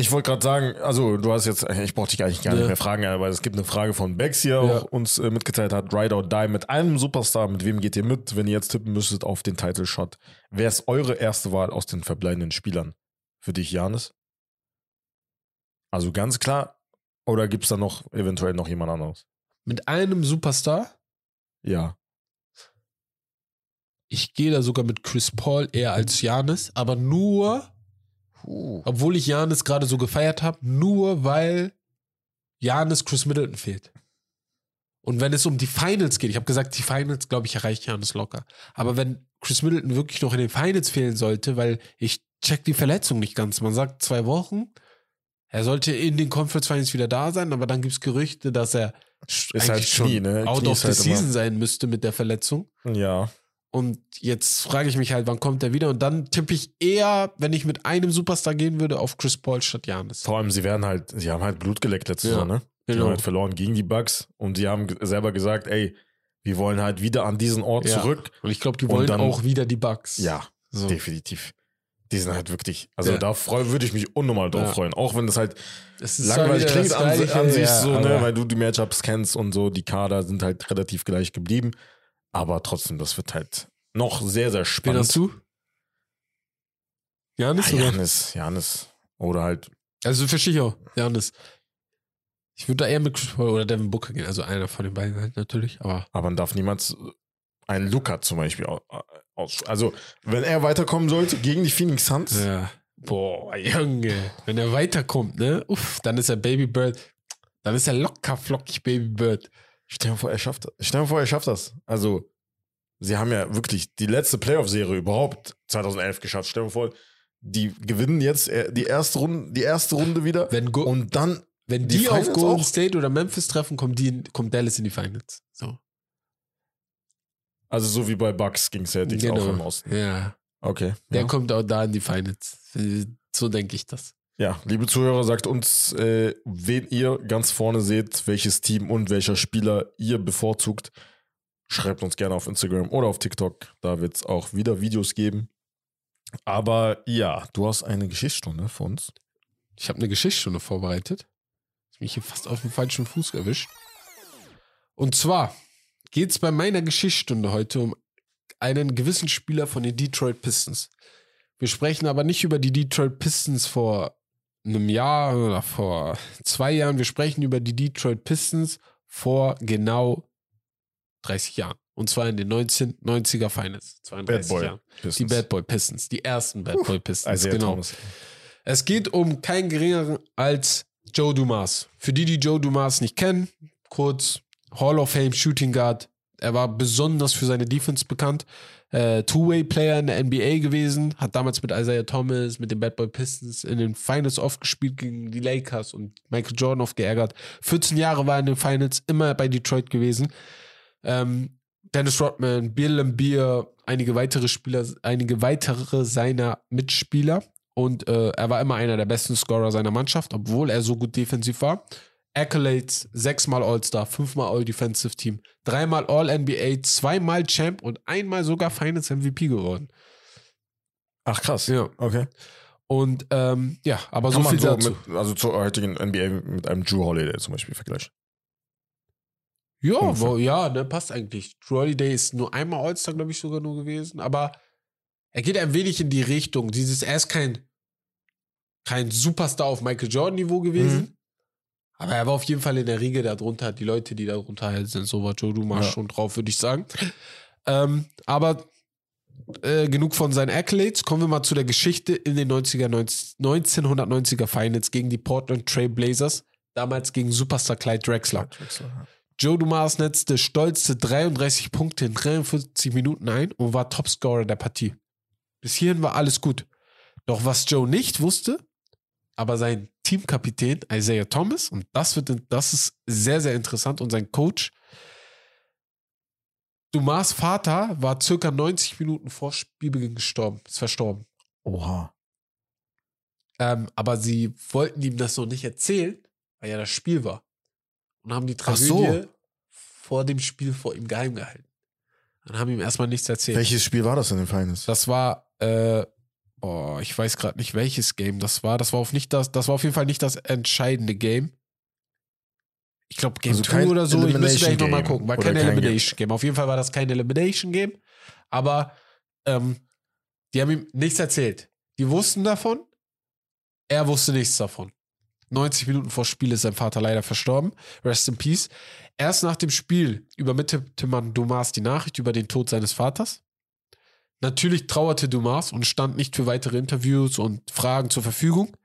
Ich wollte gerade sagen, also du hast jetzt, ich brauchte dich eigentlich gar Ja. nicht mehr fragen, aber es gibt eine Frage von Bex hier, Ja. auch uns äh, mitgeteilt hat, Ride or Die mit einem Superstar, mit wem geht ihr mit, wenn ihr jetzt tippen müsstet auf den Title Shot? Wer ist eure erste Wahl aus den verbleibenden Spielern? Für dich, Janis? Also ganz klar, oder gibt es da noch eventuell noch jemand anderes? Mit einem Superstar, Ja. Ich gehe da sogar mit Chris Paul eher als Janis, aber nur, obwohl ich Janis gerade so gefeiert habe, nur weil Janis Chris Middleton fehlt. Und wenn es um die Finals geht, ich habe gesagt, die Finals, glaube ich, erreicht Janis locker. Aber wenn Chris Middleton wirklich noch in den Finals fehlen sollte, weil ich check die Verletzung nicht ganz. Man sagt zwei Wochen. Er sollte in den Conference Finals wieder da sein, aber dann gibt es Gerüchte, dass er Ist eigentlich halt schon Knie, ne? out Knie of the halt immer- season sein müsste mit der Verletzung. Ja. Und jetzt frage ich mich halt, wann kommt er wieder? Und dann tippe ich eher, wenn ich mit einem Superstar gehen würde, auf Chris Paul statt Janis. Vor allem, sie werden halt, sie haben halt Blut geleckt letzte Ja, Saison, ne? Die genau. haben halt verloren gegen die Bucks und sie haben selber gesagt, ey, wir wollen halt wieder an diesen Ort Ja. zurück. Und ich glaube, die wollen dann- auch wieder die Bugs. Ja, So. definitiv. Die sind halt wirklich, also Ja. da freu, würde ich mich unnormal drauf Ja. freuen. Auch wenn das halt zwar langweilig klingt das an, an sich so, ne, weil du die Matchups kennst und so, die Kader sind halt relativ gleich geblieben. Aber trotzdem, das wird halt noch sehr, sehr Wen spannend. hast du? Janis Ah, oder? Janis, Janis. Oder halt, Also verstehe ich auch. Janis. Ich würde da eher mit oder Devin Booker gehen. Also einer von den beiden halt natürlich. Aber aber man darf niemals einen Luca zum Beispiel au- aus. Also, wenn er weiterkommen sollte gegen die Phoenix Suns, ja. Boah, Junge. Wenn er weiterkommt, ne? Uff, dann ist er Baby Bird. Dann ist er locker flockig Baby Bird. Stell dir vor, er schafft das. Stell dir vor, er schafft das. Also, sie haben ja wirklich die letzte Playoff-Serie überhaupt 2011 geschafft. Stell dir vor, die gewinnen jetzt äh, die erste Runde, die erste Runde wieder. Wenn, Go und dann, wenn die die, auf Golden? State oder Memphis treffen, kommt, die kommt Dallas in die Finals. So. also so wie bei Bucks gegen Celtics auch im Osten. Ja. Okay. Der ja. kommt auch da in die Finals. So denke ich das. Ja, liebe Zuhörer, sagt uns, äh, wen ihr ganz vorne seht, welches Team und welcher Spieler ihr bevorzugt. Schreibt uns gerne auf Instagram oder auf TikTok. Da wird es auch wieder Videos geben. Aber ja, du hast eine Geschichtsstunde für uns. Ich habe eine Geschichtsstunde vorbereitet. Ist mich hier fast auf den falschen Fuß erwischt. Und zwar geht es bei meiner Geschichtsstunde heute um einen gewissen Spieler von den Detroit Pistons. Wir sprechen aber nicht über die Detroit Pistons vor einem Jahr oder vor zwei Jahren. Wir sprechen über die Detroit Pistons vor genau 30 Jahren. Und zwar in den 1990er Finals. 32 Boy Jahren. Die Bad Boy Pistons. Die ersten Bad Boy Pistons. Isaiah genau. Thomas. Es geht um keinen geringeren als Joe Dumas. Für die, die Joe Dumas nicht kennen, kurz Hall of Fame Shooting Guard. Er war besonders für seine Defense bekannt. Äh, Two-Way-Player in der NBA gewesen, hat damals mit Isaiah Thomas, mit den Bad Boy Pistons in den Finals oft gespielt gegen die Lakers und Michael Jordan oft geärgert. 14 Jahre war er in den Finals, immer bei Detroit gewesen. Ähm, Dennis Rodman, Bill Lambier, einige weitere Spieler, einige weitere seiner Mitspieler. Und äh, er war immer einer der besten Scorer seiner Mannschaft, obwohl er so gut defensiv war. Accolades, sechsmal All-Star, fünfmal All-Defensive Team, dreimal All-NBA, zweimal Champ und einmal sogar Finals MVP geworden. Ach krass. Ja. Okay. Und ähm, ja, aber Kann so man viel so dazu. mit, also zur heutigen NBA mit einem Drew Holiday zum Beispiel vergleichen. Ja, wo, ja, ne, passt eigentlich. Drew Holiday ist nur einmal All-Star, glaube ich, sogar nur gewesen, aber er geht ein wenig in die Richtung. Dieses, er ist kein, kein Superstar auf Michael Jordan-Niveau gewesen, Mhm. Aber er war auf jeden Fall in der Riege darunter. Die Leute, die darunter halt sind, so war Joe Dumas Ja. schon drauf, würde ich sagen. Ähm, aber äh, genug von seinen Accolades. Kommen wir mal zu der Geschichte in den 90er, 90, 1990er Finals gegen die Portland Trail Blazers. Damals gegen Superstar Clyde Drexler. Joe Dumas netzte stolze 33 Punkte in 43 Minuten ein und war Topscorer der Partie. Bis hierhin war alles gut. Doch was Joe nicht wusste, aber sein Teamkapitän Isaiah Thomas, und das, wird, das ist sehr, sehr interessant, und sein Coach, Dumas Vater war circa 90 Minuten vor Spielbeginn gestorben, ist verstorben. Oha. Ähm, aber sie wollten ihm das noch nicht erzählen, weil ja das Spiel war. Und haben die Ach so. Tragödie vor dem Spiel vor ihm geheim gehalten. Dann haben ihm erstmal nichts erzählt. Welches Spiel war das in den Finals? Das war, äh, oh, ich weiß gerade nicht, welches Game das war. Das war auf nicht das, das war auf jeden Fall nicht das entscheidende Game. Ich glaube Game Also 2 kein oder so. Ich müsste gleich Elimination nochmal Game gucken. War kein kein Elimination Game. Auf jeden Fall war das kein Elimination Game. Aber ähm, die haben ihm nichts erzählt. Die wussten davon. Er wusste nichts davon. 90 Minuten vor Spiel ist sein Vater leider verstorben. Rest in Peace. Erst nach dem Spiel übermittelte man Dumas die Nachricht über den Tod seines Vaters. Natürlich trauerte Dumas und stand nicht für weitere Interviews und Fragen zur Verfügung.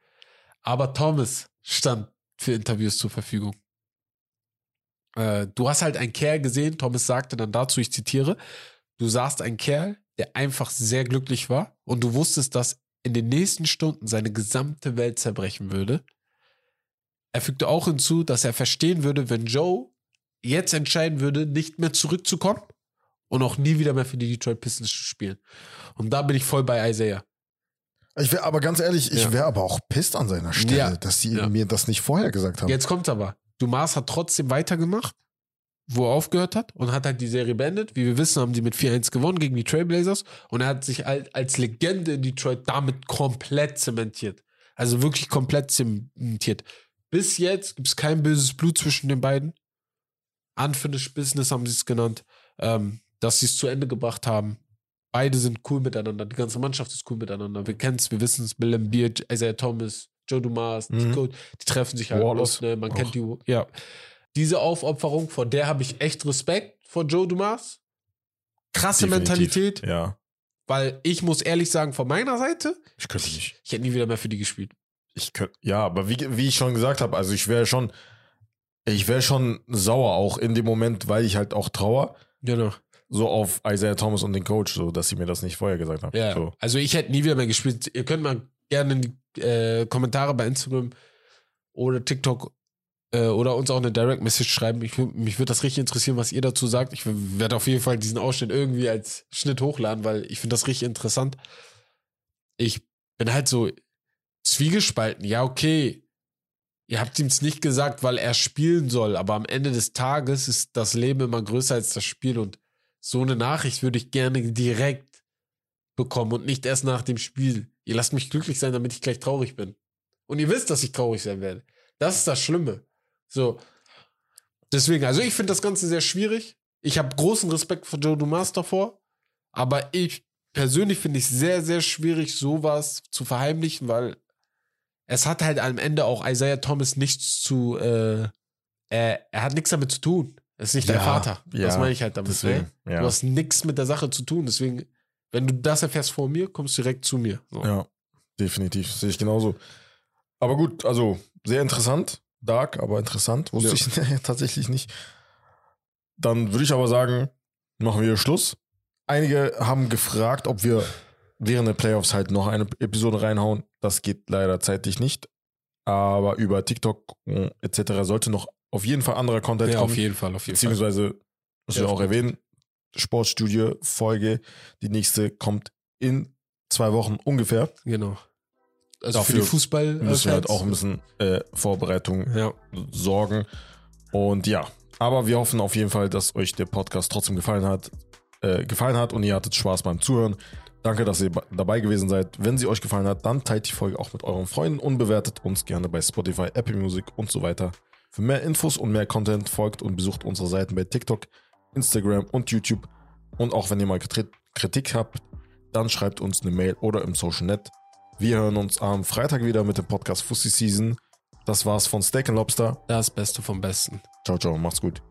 Aber Thomas stand für Interviews zur Verfügung. Äh, du hast halt einen Kerl gesehen, Thomas sagte dann dazu, ich zitiere, du sahst einen Kerl, der einfach sehr glücklich war und du wusstest, dass in den nächsten Stunden seine gesamte Welt zerbrechen würde. Er fügte auch hinzu, dass er verstehen würde, wenn Joe jetzt entscheiden würde, nicht mehr zurückzukommen und auch nie wieder mehr für die Detroit Pistons spielen. Und da bin ich voll bei Isaiah. Ich wäre aber ganz ehrlich, ich Ja. wäre aber auch pisst an seiner Stelle, Ja. dass sie Ja. mir das nicht vorher gesagt haben. Jetzt kommt's aber. Dumas hat trotzdem weitergemacht, wo er aufgehört hat und hat halt die Serie beendet. Wie wir wissen, haben die mit 4-1 gewonnen gegen die Trailblazers und er hat sich als Legende in Detroit damit komplett zementiert. Also wirklich komplett zementiert. Bis jetzt gibt's kein böses Blut zwischen den beiden. Unfinished Business haben sie es genannt, ähm, dass sie es zu Ende gebracht haben. Beide sind cool miteinander. Die ganze Mannschaft ist cool miteinander. Wir kennen es, wir wissen es. Bill Embiid, Isaiah Thomas, Joe Dumas, Mhm. Die treffen sich halt oft, ne? Man auch. kennt die. Ja. Diese Aufopferung, vor der habe ich echt Respekt vor Joe Dumas. Krasse Definitiv. Mentalität, Ja, weil ich muss ehrlich sagen, von meiner Seite, ich könnte nicht. ich hätte nie wieder mehr für die gespielt. Ich könnte, ja, aber wie, wie ich schon gesagt habe, also ich wäre schon, ich wäre schon sauer auch in dem Moment, weil ich halt auch trauer, Genau. So auf Isaiah Thomas und den Coach, so dass sie mir das nicht vorher gesagt haben. Ja, So. also ich hätte nie wieder mehr gespielt. Ihr könnt mal gerne in die äh, Kommentare bei Instagram oder TikTok äh, oder uns auch eine Direct Message schreiben. Ich, mich würde das richtig interessieren, was ihr dazu sagt. Ich werde auf jeden Fall diesen Ausschnitt irgendwie als Schnitt hochladen, weil ich finde das richtig interessant. Ich bin halt so zwiegespalten. Ja, okay. Ihr habt ihm es nicht gesagt, weil er spielen soll, aber am Ende des Tages ist das Leben immer größer als das Spiel und so eine Nachricht würde ich gerne direkt bekommen und nicht erst nach dem Spiel. Ihr lasst mich glücklich sein, damit ich gleich traurig bin. Und ihr wisst, dass ich traurig sein werde. Das ist das Schlimme. So. Deswegen, also ich finde das Ganze sehr schwierig. Ich habe großen Respekt vor Joe Dumas davor, aber ich persönlich finde ich sehr, sehr schwierig, sowas zu verheimlichen, weil es hat halt am Ende auch Isaiah Thomas nichts zu, äh, er, er hat nichts damit zu tun. Er ist nicht dein Ja, Vater. Das ja, meine ich halt damit. Deswegen, Ne? ja. Du hast nichts mit der Sache zu tun. Deswegen, wenn du das erfährst vor mir, kommst du direkt zu mir. So. Ja, definitiv. Sehe ich genauso. Aber gut, also sehr interessant. Dark, aber interessant. Wusste ich <laughs> tatsächlich nicht. Dann würde ich aber sagen, machen wir Schluss. Einige haben gefragt, ob wir während der Playoffs halt noch eine Episode reinhauen. Das geht leider zeitlich nicht. Aber über TikTok äh, etc. sollte noch auf jeden Fall anderer Content Ja, kommen. auf jeden Fall, auf jeden Fall. Beziehungsweise, muss ich Ja, auch stimmt. erwähnen, Sportstudio-Folge. Die nächste kommt in zwei Wochen ungefähr. Genau. Also Dafür für die Fußball Müssen wir halt auch ein bisschen äh, Vorbereitung Ja, sorgen. Und ja, aber wir hoffen auf jeden Fall, dass euch der Podcast trotzdem gefallen hat, äh, gefallen hat und ihr hattet Spaß beim Zuhören. Danke, dass ihr dabei gewesen seid. Wenn sie euch gefallen hat, dann teilt die Folge auch mit euren Freunden und bewertet uns gerne bei Spotify, Apple Music und so weiter. Für mehr Infos und mehr Content folgt und besucht unsere Seiten bei TikTok, Instagram und YouTube. Und auch wenn ihr mal Krit- Kritik habt, dann schreibt uns eine Mail oder im Social Net. Wir hören uns am Freitag wieder mit dem Podcast Fussi Season. Das war's von Steak and Lobster. das Beste vom Besten. Ciao, ciao, macht's gut.